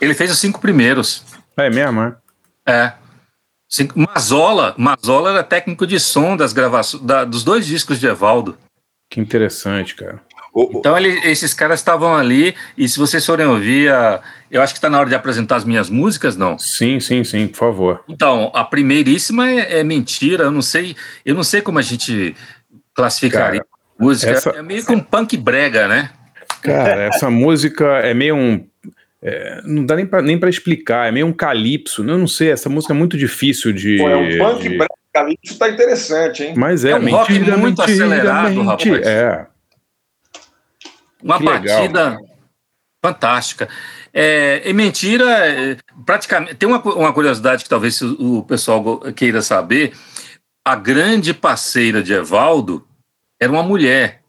Ele fez os cinco primeiros. É mesmo, é? É. Cinco, Mazola, Mazola era técnico de som das gravações da- dos dois discos de Evaldo. Que interessante, cara. Então ele- esses caras estavam ali e se vocês forem ouvir, a- eu acho que está na hora de apresentar as minhas músicas, não? Sim, sim, sim, por favor. Então, a primeiríssima é, é mentira. Eu não sei, eu não sei como a gente classificaria Cara, a música. essa- É meio que um punk brega, né? Cara, essa música é meio um. é, não dá nem pra, nem pra explicar, é meio um calypso. Eu não sei, essa música é muito difícil de. Pô, é um punk de- branco, cara, isso tá interessante, hein? Mas é, É um rock mentira, muito mentira, acelerado, mentira. rapaz. É. Uma Que legal. batida fantástica. É, e mentira, é, praticamente. Tem uma, uma curiosidade que talvez o, pessoal queira saber. A grande parceira de Evaldo era uma mulher.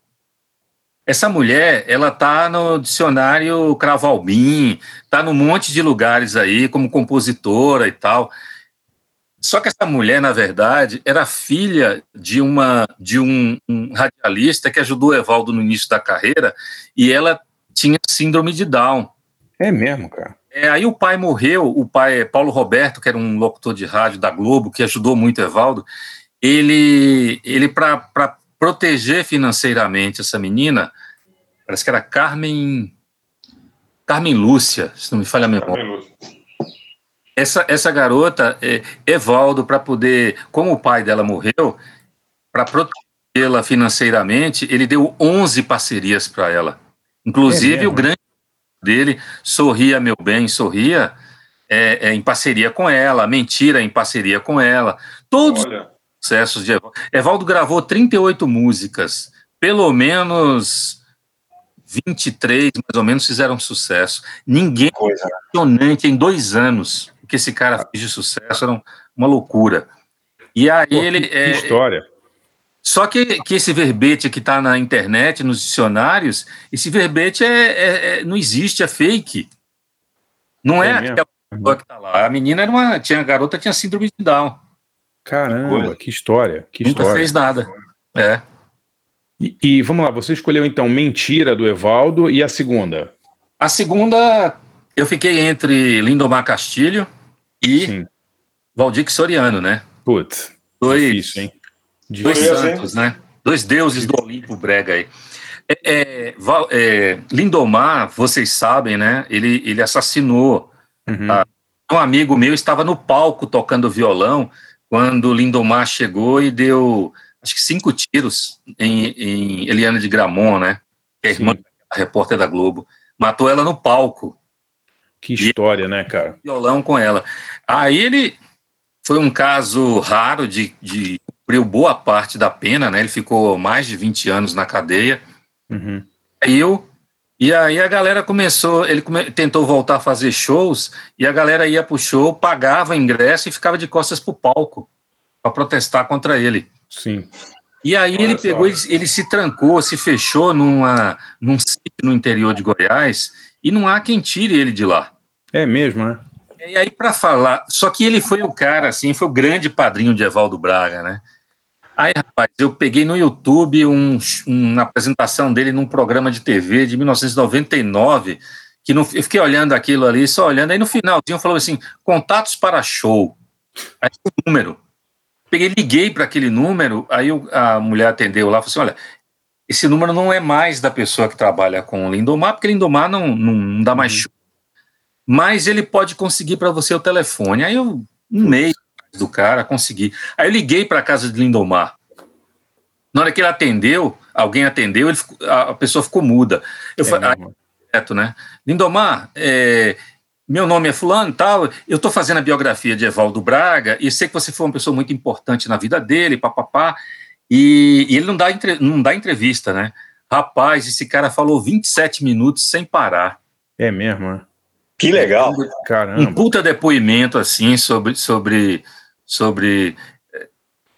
Essa mulher, ela tá no dicionário Cravalbim, tá num monte de lugares aí, como compositora e tal. Só que essa mulher, na verdade, era filha de uma de um, um radialista que ajudou o Evaldo no início da carreira e ela tinha síndrome de Down. É mesmo, cara. É, aí o pai morreu, o pai Paulo Roberto, que era um locutor de rádio da Globo, que ajudou muito o Evaldo, ele, ele para proteger financeiramente essa menina, parece que era Carmen Carmen Lúcia, se não me falha a memória. Essa, essa garota, é, Evaldo, para poder, como o pai dela morreu, para protegê-la financeiramente, ele deu 11 parcerias para ela. Inclusive, É o grande dele, Sorria Meu Bem, Sorria, é, é em parceria com ela, Mentira em parceria com ela. Todos os sucessos de Evaldo. Evaldo gravou 38 músicas, pelo menos 23, mais ou menos, fizeram sucesso. Ninguém impressionante em dois anos que esse cara fez de sucesso, era um- uma loucura. E aí Pô, ele. que, que é, história. só que, que esse verbete que está na internet, nos dicionários, esse verbete é, é- é- não existe, é fake. Não é, É aquela pessoa que está lá. A menina era uma. Tinha, a garota tinha síndrome de Down. Caramba, que história. Que Nunca história. fez nada. É. E, e vamos lá, você escolheu então Mentira do Evaldo e a segunda? A segunda, eu fiquei entre Lindomar Castilho e Valdir Soriano, né? Putz, Dois, difícil, hein? dois Difícil, santos, né? Dois deuses do Olimpo brega aí. É, é, é, Lindomar, vocês sabem, né? Ele, ele assassinou. Uhum. ah, um amigo meu estava no palco tocando violão quando Lindomar chegou e deu, acho que cinco tiros em, em Eliana de Gramont, né? Que é a irmã da repórter da Globo. Matou ela no palco Que história, né, cara? violão com ela. Aí ele foi um caso raro de, de cumpriu boa parte da pena, né? Ele ficou mais de 20 anos na cadeia. Uhum. Aí eu e aí a galera começou, ele come- tentou voltar a fazer shows e a galera ia pro show, pagava ingresso e ficava de costas pro palco para protestar contra ele. Sim. E aí Olha ele pegou, ele, ele se trancou, se fechou numa, num sítio no interior de Goiás e não há quem tire ele de lá. É mesmo, né? E aí, para falar, só que ele foi o cara, assim, foi o grande padrinho de Evaldo Braga, né? Aí, rapaz, eu peguei no YouTube um, uma apresentação dele num programa de TV de 1999, que não, eu fiquei olhando aquilo ali, só olhando, aí no finalzinho falou assim, contatos para show. Aí o número. Peguei, liguei para aquele número, aí eu, a mulher atendeu lá, falou assim, olha, esse número não é mais da pessoa que trabalha com o Lindomar, porque Lindomar não, não, não dá mais show. Mas ele pode conseguir para você o telefone. Aí eu, um mês do cara, consegui. Aí eu liguei para a casa de Lindomar. Na hora que ele atendeu, alguém atendeu, ele ficou- a, a pessoa ficou muda. Eu falei, aí, direto, né? Lindomar, é, meu nome é fulano e tal, eu estou fazendo a biografia de Evaldo Braga e sei que você foi uma pessoa muito importante na vida dele, papapá, e, e ele não dá, entre- não dá entrevista, né? Rapaz, esse cara falou 27 minutos sem parar. É mesmo, né? Que legal. Um Caramba. puta depoimento, assim, sobre, sobre, sobre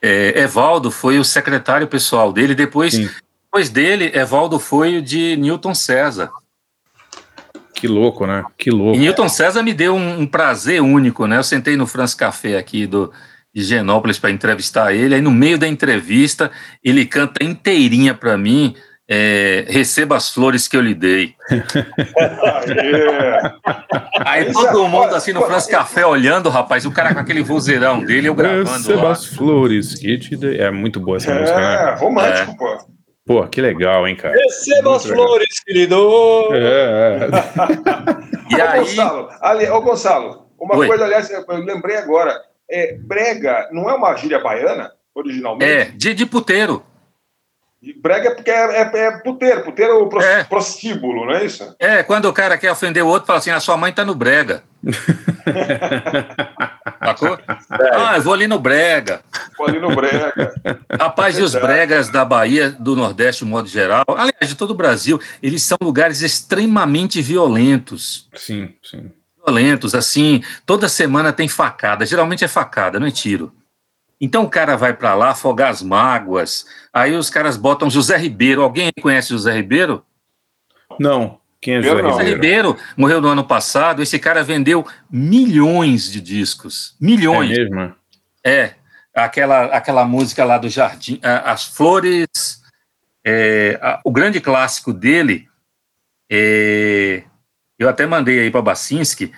é, Evaldo foi o secretário pessoal dele, depois, depois dele, Evaldo foi o de Newton César. Que louco, né? Que louco. E Newton César me deu um, um prazer único, né? Eu sentei no France Café aqui do, de Genópolis para entrevistar ele, aí no meio da entrevista ele canta inteirinha para mim, é, receba as flores que eu lhe dei. Aí todo mundo assim no France Café olhando, rapaz, o cara com aquele vozeirão dele, eu gravando Receba lá. as flores que te dei. É muito boa essa É, música, né? romântico, pô. Pô, que legal, hein, cara. Receba as Muito legal. flores, querido. É, E ô, aí- Gonçalo, ali, ô, Gonçalo, uma Oi. coisa, aliás, eu lembrei agora. É, brega não é uma gíria baiana, originalmente? É, de, de puteiro. E Brega é porque é, é, é puteiro, puteiro é o pros- prostíbulo, não é isso? É, quando o cara quer ofender o outro, fala assim: a sua mãe tá no brega. Sacou? Ah, eu vou ali no brega. Vou ali no brega. Rapaz, e os bregas da Bahia, do Nordeste, de modo geral, aliás, de todo o Brasil, eles são lugares extremamente violentos. Sim, sim. Violentos, assim, toda semana tem facada. Geralmente é facada, não é tiro. Então o cara vai pra lá afogar as mágoas. Aí os caras botam José Ribeiro. Alguém conhece José Ribeiro? Não. Quem é José não. José Ribeiro? Ribeiro morreu no ano passado.Esse cara vendeu milhões de discos. Milhões. É mesmo? É, aquela, aquela música lá do Jardim, As Flores, é, a- o grande clássico dele, é, eu até mandei aí para Bacinski,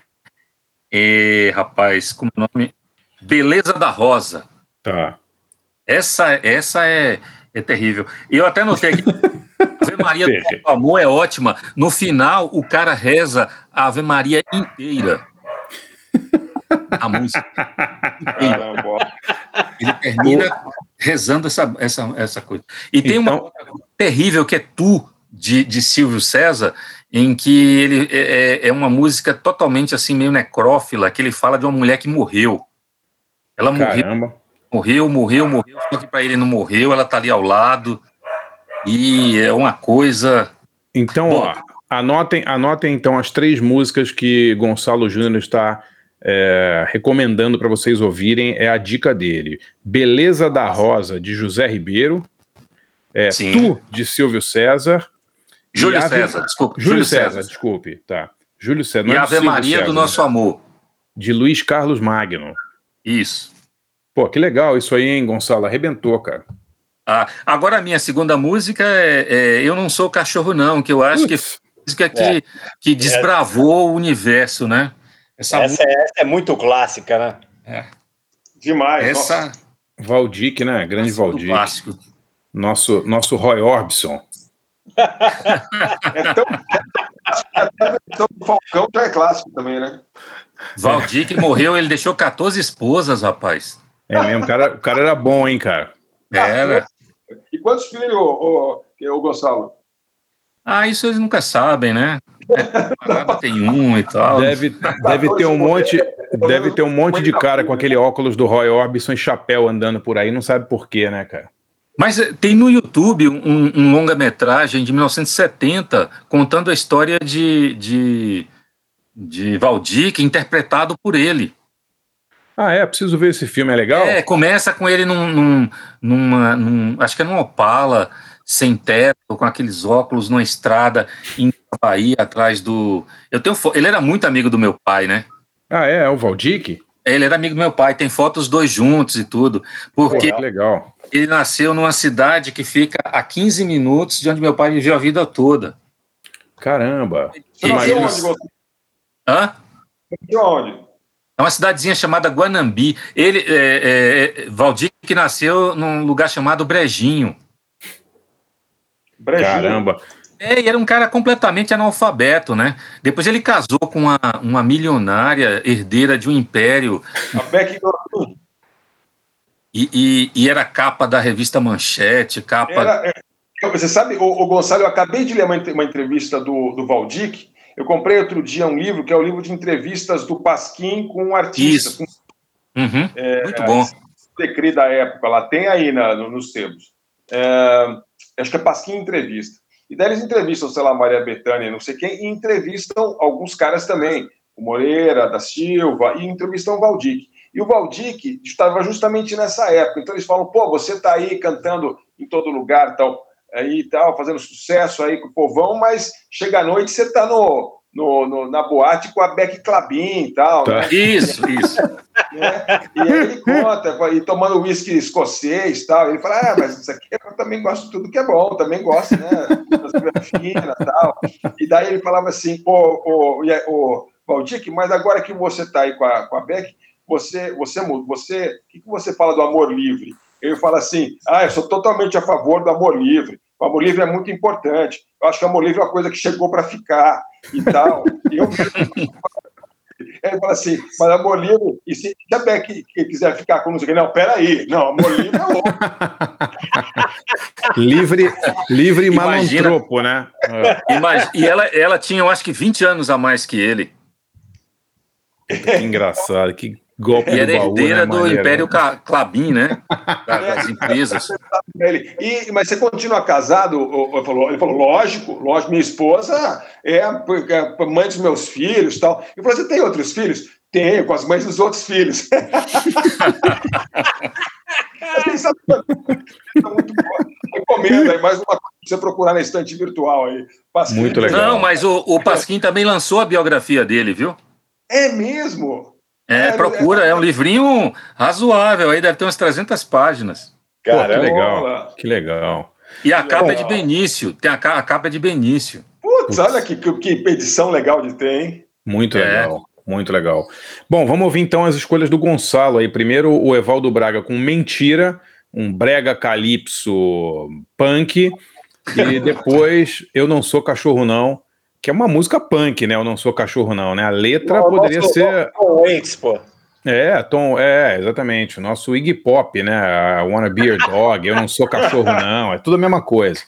é, rapaz, como é o nome? Beleza da Rosa. Tá. Essa, essa é, é terrível. E eu até notei aqui, Ave Maria do Amor é ótima. No final, o cara reza a Ave Maria inteira. A música. Ele termina rezando essa, essa, essa coisa. E tem uma Então- outra terrível que é Tu, de, de Silvio César, em que ele é, é- é uma música totalmente assim, meio necrófila, que ele fala de uma mulher que morreu. Ela morreu, Caramba. morreu, morreu, morreu, só que para ele não morreu, ela tá ali ao lado. E é uma coisa. Então, ó, anotem, anotem então as três músicas que Gonçalo Júnior está é, recomendando para vocês ouvirem. É a dica dele: Beleza da Rosa, de José Ribeiro. É, Tu, de Silvio César. E Júlio Ave- César, desculpa, Júlio, Júlio César, César. desculpe, tá. Júlio César. E não é Ave Maria César, do né? Nosso Amor. De Luiz Carlos Magno. Isso. Pô, que legal isso aí, hein, Gonçalo? Arrebentou, cara. Ah, agora a minha segunda música é, é Eu Não Sou Cachorro, Não, que eu acho que foi a música que, É. que desbravou o universo, né? Essa, Essa, é, essa é muito clássica, né? É. Demais. Essa. Valdic, né? Grande Valdic. clássico. Nosso, nosso Roy Orbison. É tão então, o Falcão já é clássico também, né? Valdir que morreu, ele deixou 14 esposas, rapaz. É mesmo, o cara, o cara era bom, hein, cara. Era. E quantos filhos, o, o, Gonçalo? Ah, isso eles nunca sabem, né? É, tem um e tal. Deve, deve ter um monte, deve ter um monte de cara com aquele óculos do Roy Orbison e chapéu andando por aí, não sabe por quê, né, cara? Mas eh, tem no YouTube um, um longa-metragem de 1970 contando a história de, de, de Valdir, interpretado por ele. Ah, é? Preciso ver esse filme, é legal? É, começa com ele num, num, numa, num, acho que é num Opala, sem teto, com aqueles óculos numa estrada em Bahia, atrás do. Eu tenho Ele era muito amigo do meu pai, né? Ah, é? É o Valdic? Ele era amigo do meu pai, tem fotos dois juntos e tudo. Porque Pô, legal. ele nasceu numa cidade que fica a 15 minutos de onde meu pai viveu a vida toda. Caramba. Você nasceu onde, Gonçalo? Hã? De onde? É uma cidadezinha chamada Guanambi. Ele, é, é, Valdir, que nasceu num lugar chamado Brejinho. Brejinho. Caramba. É, e era um cara completamente analfabeto, né? Depois ele casou com uma, uma milionária herdeira de um império A Beck e, e- e era capa da revista Manchete, capa. Era, é, você sabe, o, o Gonçalo, eu acabei de ler uma, uma entrevista do, do Valdic. Eu comprei outro dia um livro, que é o livro de entrevistas do Pasquim com artistas, Isso. com Uhum, É, muito bom. Decri da época, lá tem aí na, no- nos sebos. É, acho que é Pasquim Entrevista. E daí eles entrevistam, sei lá, Maria Bethânia, não sei quem, e entrevistam alguns caras também, o Moreira, da Silva, e entrevistam o Valdic. E o Valdic estava justamente nessa época. Então eles falam, pô, você tá aí cantando em todo lugar, tal, aí tal, fazendo sucesso aí com o povão, mas chega à noite você tá no, no, no- na boate com a Beck Clabin e tal, Tá. né? Isso, isso. né? E aí ele conta, e tomando uísque escocês e tal. Ele fala, ah, mas isso aqui eu também gosto de tudo que é bom, também gosto, né? Das finas e tal. E daí ele falava assim, ô, ô, e aí, ô Valdir, mas agora que você está aí com a, com a Beck, você, você, você, o que, que você fala do amor livre? Ele fala assim, ah, eu sou totalmente a favor do amor livre. O amor livre é muito importante. Eu acho que o amor livre é uma coisa que chegou para ficar e tal. E eu ele fala assim, mas amor livre, e se a Beck que quiser ficar com que, não, peraí, não, amor livre é outro. Livre, livre Imagina. malantropo, né? É, E ela, ela tinha, eu acho que 20 anos a mais que ele. que engraçado, que golpe E do era baú, herdeira né, do Império Clabin, né? Da- Das empresas. Ele, e, mas você continua casado? O- falou- Ele falou, lógico, lógico, minha esposa é é a mãe dos meus filhos tal. Ele falou, você tem outros filhos? Tenho, com as mães dos outros filhos. É. É muito bom. Recomendo aí, mais uma coisa pra você procurar na estante virtual aí. Pasquim. Muito legal. Não, mas o, o Pasquim também lançou a biografia dele, viu? É mesmo? É, É, procura, é um livrinho razoável, aí deve ter umas 300 páginas. Pô, que Caramba. legal, que legal. E a capa é de Benício, tem a, a capa é de Benício. Putz, olha que, que, que edição legal de ter, hein? Muito É. legal, muito legal. Bom, vamos ouvir então as escolhas do Gonçalo aí. Primeiro, o Evaldo Braga com Mentira, um brega calypso punk. E depois, Eu Não Sou Cachorro Não, que é uma música punk, né? Eu Não Sou Cachorro Não, né? A letra poderia Nosso- ser... Tom Waits, pô. É, Tom, é, exatamente. O nosso Iggy Pop, né? I wanna be your dog, eu não sou cachorro, não. É tudo a mesma coisa.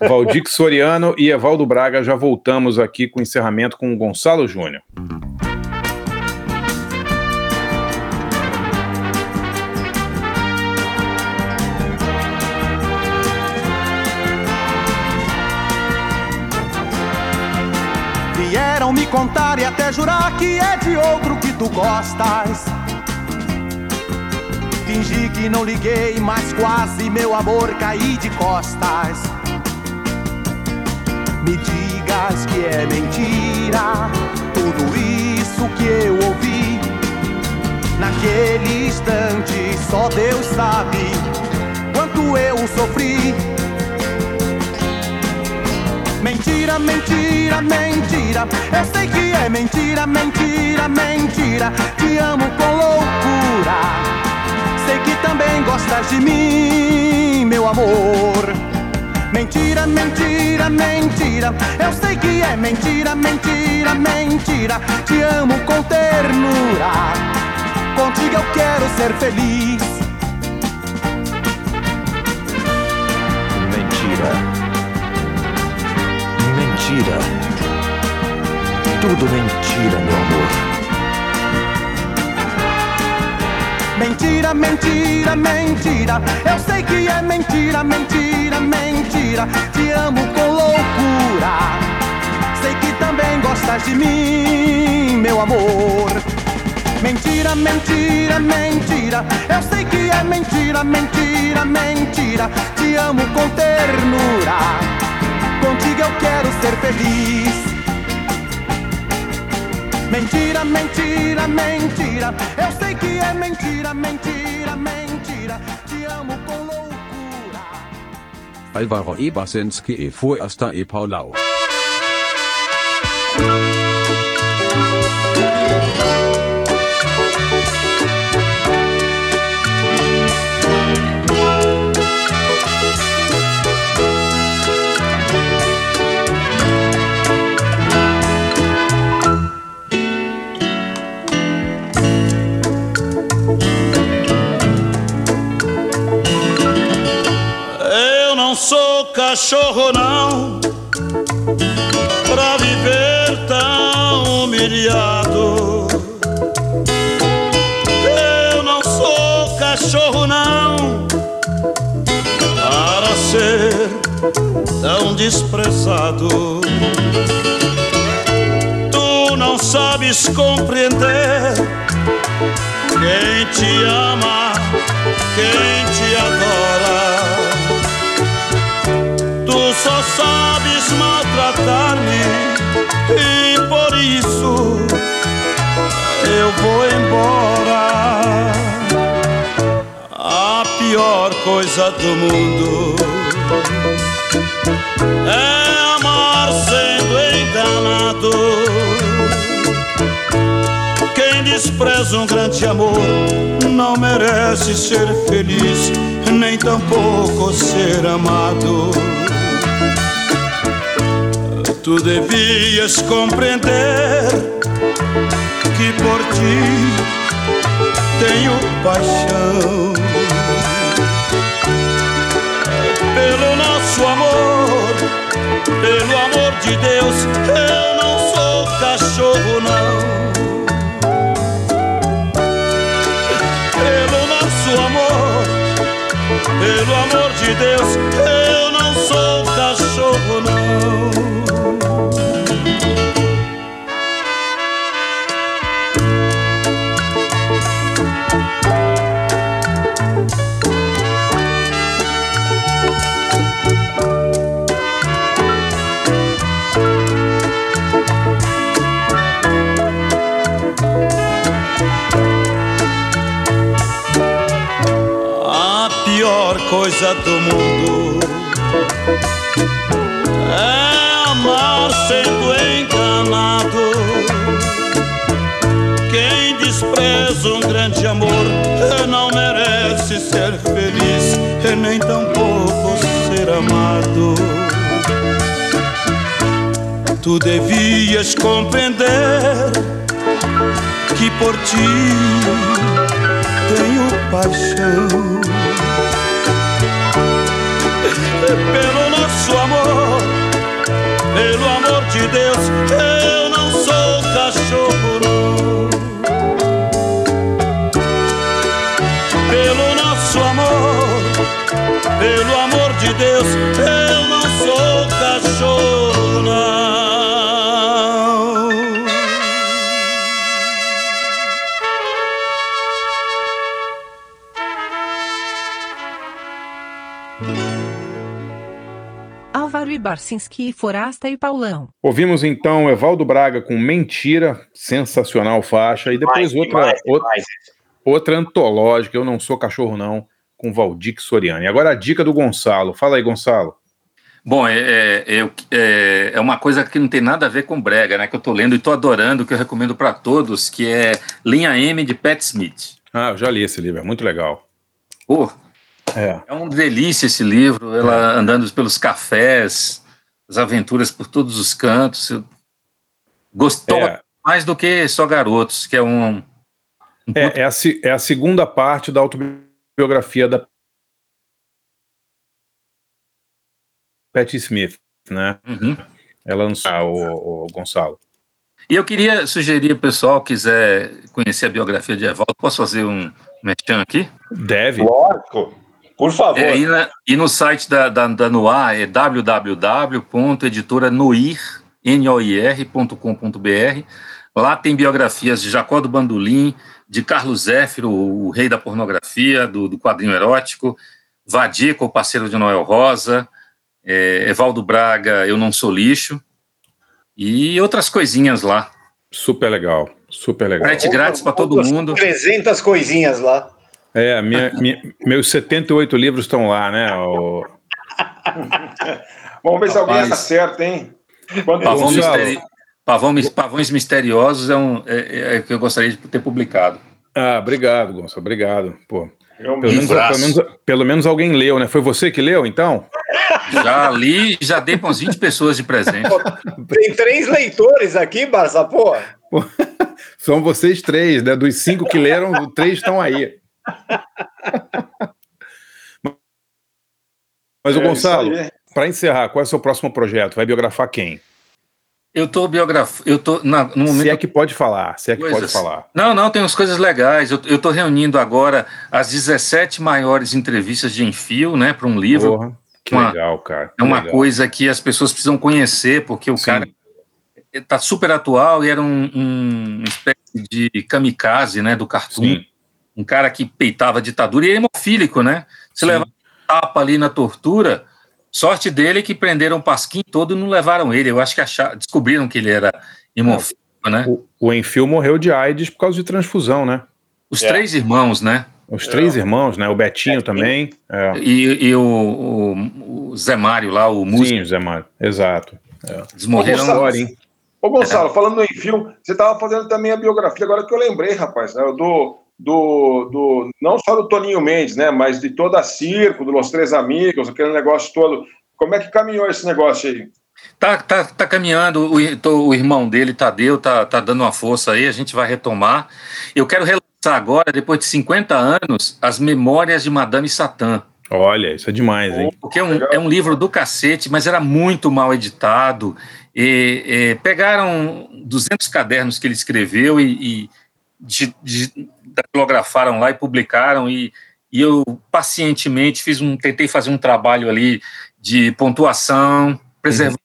Valdir Soriano e Evaldo Braga já voltamos aqui com o encerramento com o Gonçalo Júnior. Contar e até jurar que é de outro que tu gostas. Fingi que não liguei, mas quase meu amor caí de costas. Me digas que é mentira tudo isso que eu ouvi. Naquele instante, só Deus sabe quanto eu sofri. Mentira, mentira, mentira. Eu sei que é mentira, mentira, mentira. Te amo com loucura. Sei que também gostas de mim, meu amor. Mentira, mentira, mentira. Eu sei que é mentira, mentira, mentira. Te amo com ternura. Contigo eu quero ser feliz. Mentira. Mentira. Tudo mentira, meu amor. Mentira, mentira, mentira. Eu sei que é mentira, mentira, mentira. Te amo com loucura. Sei que também gostas de mim, meu amor. Mentira, mentira, mentira. Eu sei que é mentira, mentira, mentira. Te amo com ternura. Contigo eu quero ser feliz. Mentira, mentira, mentira. Eu sei que é mentira, mentira, mentira. Te amo com loucura. Alvaro Ebersenske e Forster e Paulau. Cachorro não Pra viver tão humilhado. Eu não sou cachorro não Para ser tão desprezado. Tu não sabes compreender Quem te ama, quem te adora só sabes maltratar-me e por isso eu vou embora. A pior coisa do mundo é amar sendo enganado. Quem despreza um grande amor não merece ser feliz, nem tampouco ser amado. Tu devias compreender que por ti tenho paixão. Pelo nosso amor, pelo amor de Deus, eu não sou cachorro, não. Pelo nosso amor, pelo amor de Deus, eu não sou cachorro, não. Coisa do mundo é amar sendo enganado. Quem despreza um grande amor não merece ser feliz e nem tampouco ser amado. Tu devias compreender que por ti tenho paixão pelo nosso amor, pelo amor de Deus, eu não sou cachorro, não. Pelo nosso amor, pelo amor de Deus, eu não sou cachorro, Álvaro Ibarcinski, Forasta e Paulão. Ouvimos então Evaldo Braga com Mentira, sensacional faixa, e depois Demais, outra, demais, outra, demais. outra antológica, Eu Não Sou Cachorro Não, com Valdir Soriani. Agora a dica do Gonçalo. Fala aí, Gonçalo. Bom, é, é, é, é uma coisa que não tem nada a ver com brega, né? Que eu tô lendo e tô adorando, que eu recomendo para todos, que é Linha M de Pat Smith. Ah, eu já li esse livro, é muito legal. Pô, É. é uma delícia esse livro, ela andando pelos cafés, as aventuras por todos os cantos. Gostou É. mais do que Só Garotos, que é um. É, é, a, é a segunda parte da autobiografia da Patti Smith, né? Uhum. Ela lançou ah, o, o Gonçalo. E eu queria sugerir, o pessoal quiser conhecer a biografia de Evaldo, posso fazer um merchan aqui? Deve. Lógico. Por favor. É, e, na- e no site da, da, da Noir é www.editoranoir.com.br. Lá tem biografias de Jacó do Bandolim, de Carlos Zéfiro, o rei da pornografia, do, do quadrinho erótico, Vadico, o parceiro de Noel Rosa, é, Evaldo Braga, Eu Não Sou Lixo, e outras coisinhas lá. Super legal, super legal. Frete grátis para todo mundo. 300 coisinhas lá. É, minha, minha- meus 78 livros estão lá, né? O- Vamos ver se alguém acerta, hein? Pavão misteri... Pavão Pavões Misteriosos é um é, é que eu gostaria de ter publicado. Ah, obrigado, Gonçalo, obrigado. Pô, Eu pelo, menos, pelo, menos, pelo menos alguém leu, né? Foi você que leu, então? Já li já dei para umas 20 pessoas de presente. Tem três leitores aqui, Barça, pô. São vocês três, né? Dos cinco que leram, três estão aí. Mas o É Gonçalo, aí. para encerrar, qual é o seu próximo projeto? Vai biografar quem? Eu tô biograf... eu tô na... no momento Se é que pode falar, se é que pode Coisas. falar. Não, não, tem umas coisas legais. Eu, eu tô reunindo agora as 17 maiores entrevistas de Enfio, né, para um livro. Porra, que Uma- legal, cara. É uma legal. coisa que as pessoas precisam conhecer, porque o Sim. cara está super atual e era um, um uma espécie de kamikaze, né, do cartoon. Sim. Um cara que peitava a ditadura e é hemofílico, né? Se levar um tapa ali na tortura, sorte dele é que prenderam o Pasquim todo e não levaram ele. Eu acho que acharam, descobriram que ele era hemofílico, né? O, o Enfio morreu de AIDS por causa de transfusão, né? Os É. três irmãos, né? Os três irmãos, né? O Betinho também. É. E, e o, o- o Zé Mário lá, o músico, Sim, Zé Mário. Exato. eles morreram. Agora, hein? Ô, Gonçalo, falando em filme, você estava fazendo também a biografia, agora que eu lembrei, rapaz, né, do, do, do, não só do Toninho Mendes, né, mas de toda a circo, do Los Três Amigos, aquele negócio todo. Como é que caminhou esse negócio aí? Tá, tá, tá caminhando, o, o irmão dele, Tadeu, tá, tá dando uma força aí, a gente vai retomar. Eu quero relançar agora, depois de 50 anos, as memórias de Madame Satã. Olha, isso é demais, hein? Porque é um, é um livro do cacete, mas era muito mal editado. E, e pegaram 200 cadernos que ele escreveu e, e di- datilografaram lá e publicaram. E, e eu pacientemente fiz um, tentei fazer um trabalho ali de pontuação, preservar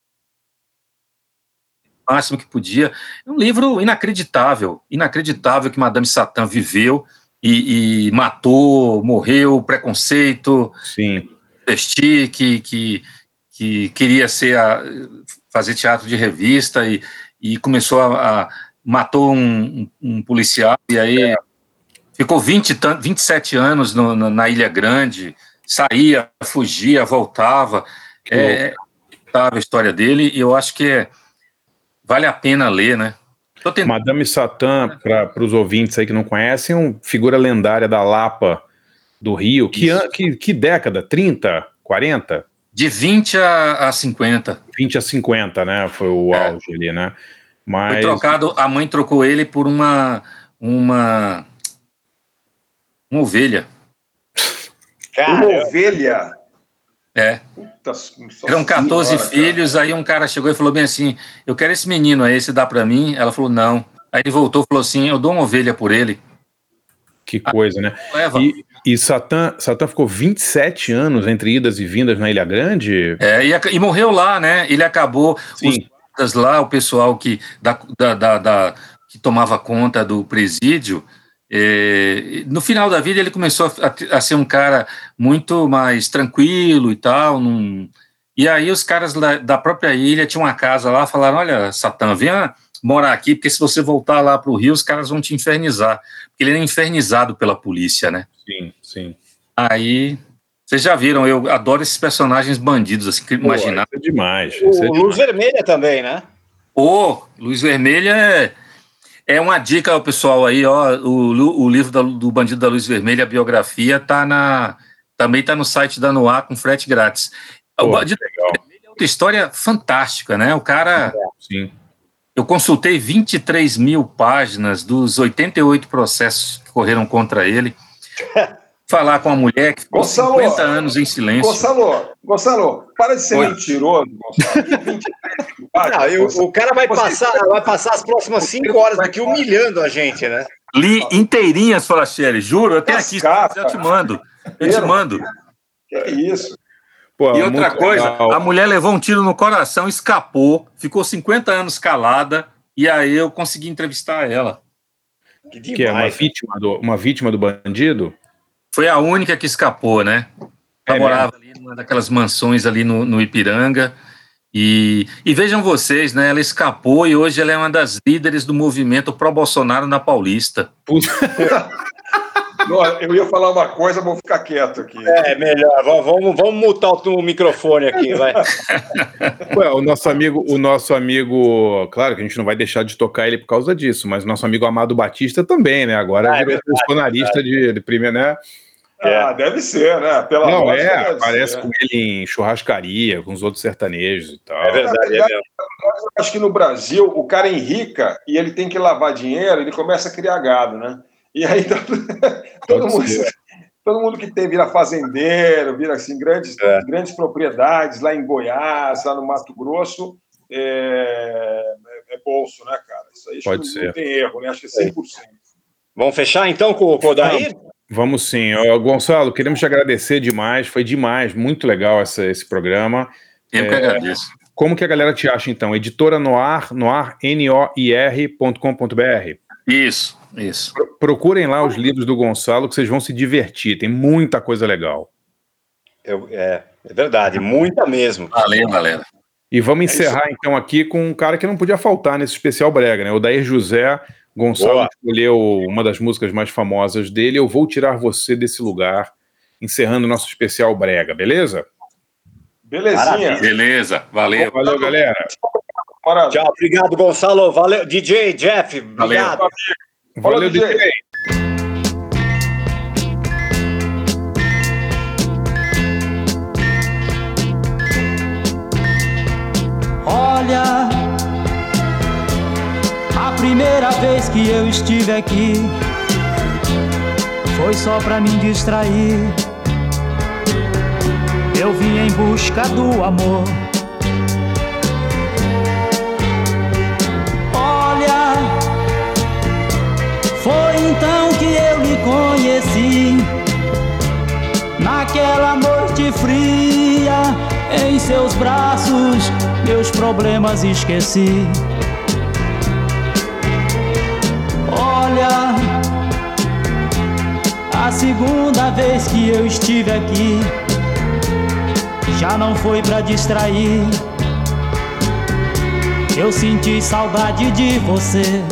o máximo que podia. É um livro inacreditável, inacreditável que Madame Satã viveu e, e matou, morreu, preconceito, Sim. vestir, que, que, que queria ser a, fazer teatro de revista e, e começou a, a- matou um, um policial e aí ficou 20, e tan- 27 anos no- na, na Ilha Grande, saía, fugia, voltava. É, a história dele e eu acho que é- vale a pena ler, né? Tentando- Madame Satã, para os ouvintes aí que não conhecem, é uma figura lendária da Lapa do Rio. Que, an- que, que década? 30? 40? de 20 a, a 50. 20 a 50, né? Foi o É. auge ali, né? Foi Mas. trocado, a mãe trocou ele por uma uma uma ovelha. Uma Cara, ovelha. É, Puta, eram 14 senhora, filhos, aí um cara chegou e falou bem assim: "Eu quero esse menino aí, você dá pra mim?" Ela falou: "Não". Aí ele voltou e falou assim: "Eu dou uma ovelha por ele". Que coisa, né? Leva. E, e Satã, Satã ficou 27 anos entre idas e vindas na Ilha Grande? É, e, e morreu lá, né? Ele acabou os Sim. Guardas lá, o pessoal que da, da, da- que tomava conta do presídio. é, no final da vida ele começou a, a- a ser um cara muito mais tranquilo e tal. num- e aí os caras da, da própria ilha tinham uma casa lá, falaram: olha, Satã, venha morar aqui, porque se você voltar lá para o Rio, os caras vão te infernizar. Porque ele era infernizado pela polícia, né? Sim, sim. Aí. Vocês já viram, eu adoro esses personagens bandidos, assim, que Pô, imaginar. isso é demais. isso é o demais. Luz Vermelha também, né? Ô, Luz Vermelha é, é uma dica ao pessoal aí, ó. O, o livro da- do Bandido da Luz Vermelha, a biografia, tá na, também tá no site da Noir com frete grátis. o Pô, Bandido legal. é outra história fantástica, né? O cara. Sim. Eu consultei 23 mil páginas dos 88 processos que correram contra ele. Falar com a mulher que ficou Gonçalo, 50 anos em silêncio. Gonçalo, Gonçalo, para de ser Oi. mentiroso, Gonçalo. 23 Não, e o, cara vai Você- passar, vai passar as próximas cinco horas aqui humilhando a gente, né? Li inteirinhas, Falacheri, juro, eu tenho aqui, eu te mando. Eu te mando. Que isso? Pô, E outra coisa, legal. a mulher levou um tiro no coração, escapou, ficou 50 anos calada, e aí eu consegui entrevistar ela. Que Que é uma demais. vítima, do, uma vítima do bandido? Foi a única que escapou, né? Ela É morava ali numa daquelas mansões ali no, no Ipiranga, E, e vejam vocês, né? Ela escapou e hoje ela é uma das líderes do movimento pró-Bolsonaro na Paulista. Não, eu ia falar uma coisa, vou ficar quieto aqui. É, melhor. Vamos, vamos mutar o microfone aqui, vai. Ué, o nosso amigo, o nosso amigo, claro que a gente não vai deixar de tocar ele por causa disso, mas o nosso amigo Amado Batista também, né? Agora Ah, é virou verdade, bolsonarista de, de primeiro, né? Ah, deve ser, né? Pela não, voz, é, deve aparece ser. com ele em churrascaria, com os outros sertanejos e tal. É verdade, é mesmo. Eu acho que no Brasil o cara enrica e ele tem que lavar dinheiro, ele começa a criar gado, né? E aí todo, Pode mundo, todo mundo que tem vira fazendeiro, vira assim grandes, É. grandes propriedades lá em Goiás, lá no Mato Grosso, é, é bolso, né, cara? Isso aí acho Pode que ser. não tem erro, né? Acho que é 100%. Vamos fechar então com, com o Odair? Vamos sim. Ó, Gonçalo, queremos te agradecer demais. Foi demais, muito legal essa- esse programa. Eu que É, agradeço. Como que a galera te acha, então? Editora Noir, noir, N-O-I-R.com.br. Isso, isso. Pro- Procurem lá os livros do Gonçalo, que vocês vão se divertir. Tem muita coisa legal. Eu- é, é verdade, muita mesmo. Valeu, galera. E vamos encerrar, então, aqui com um cara que não podia faltar nesse especial brega, né? O Dair José. Gonçalo Boa. escolheu uma das músicas mais famosas dele. Eu vou tirar você desse lugar, encerrando o nosso especial brega, beleza? Belezinha. Beleza, valeu. Valeu, galera. Tchau, obrigado, Gonçalo. Valeu, DJ Jeff. Obrigado. Valeu, DJ. Olha, a primeira vez que eu estive aqui foi só pra me distrair. Eu vim em busca do amor. Foi então que eu lhe conheci. Naquela noite fria, em seus braços, meus problemas esqueci. Olha, a segunda vez que eu estive aqui, já não foi pra distrair. Eu senti saudade de você.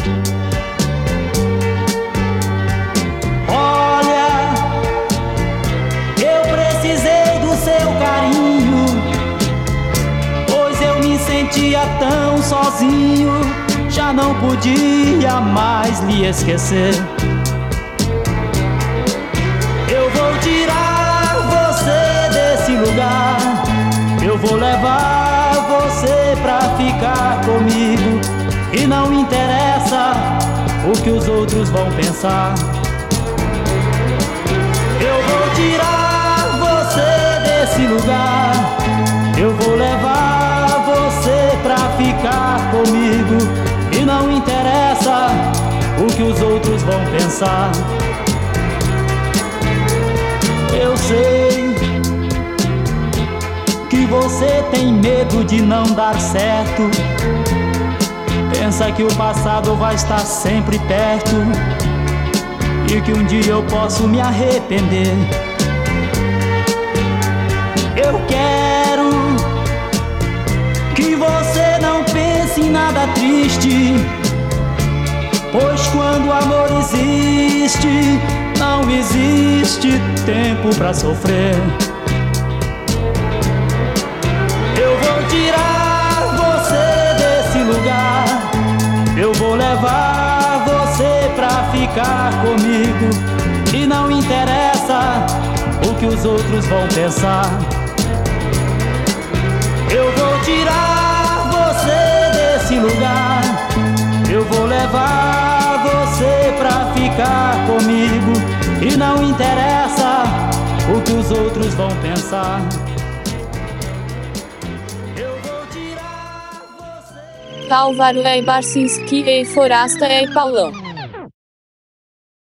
Sentia tão sozinho, já não podia mais lhe esquecer. Eu vou tirar você desse lugar, eu vou levar você pra ficar comigo, e não interessa o que os outros vão pensar. Eu vou tirar você desse lugar. Vão pensar. Eu sei que você tem medo de não dar certo. Pensa que o passado vai estar sempre perto e que um dia eu posso me arrepender. Eu quero que você não pense em nada triste, pois quando o amor existe, não existe tempo pra sofrer. Eu vou tirar você desse lugar, eu vou levar você pra ficar comigo. E não interessa o que os outros vão pensar. Vou levar você pra ficar comigo. E não interessa o que os outros vão pensar. Álvaro e Barcinski e Forasta e Paulão.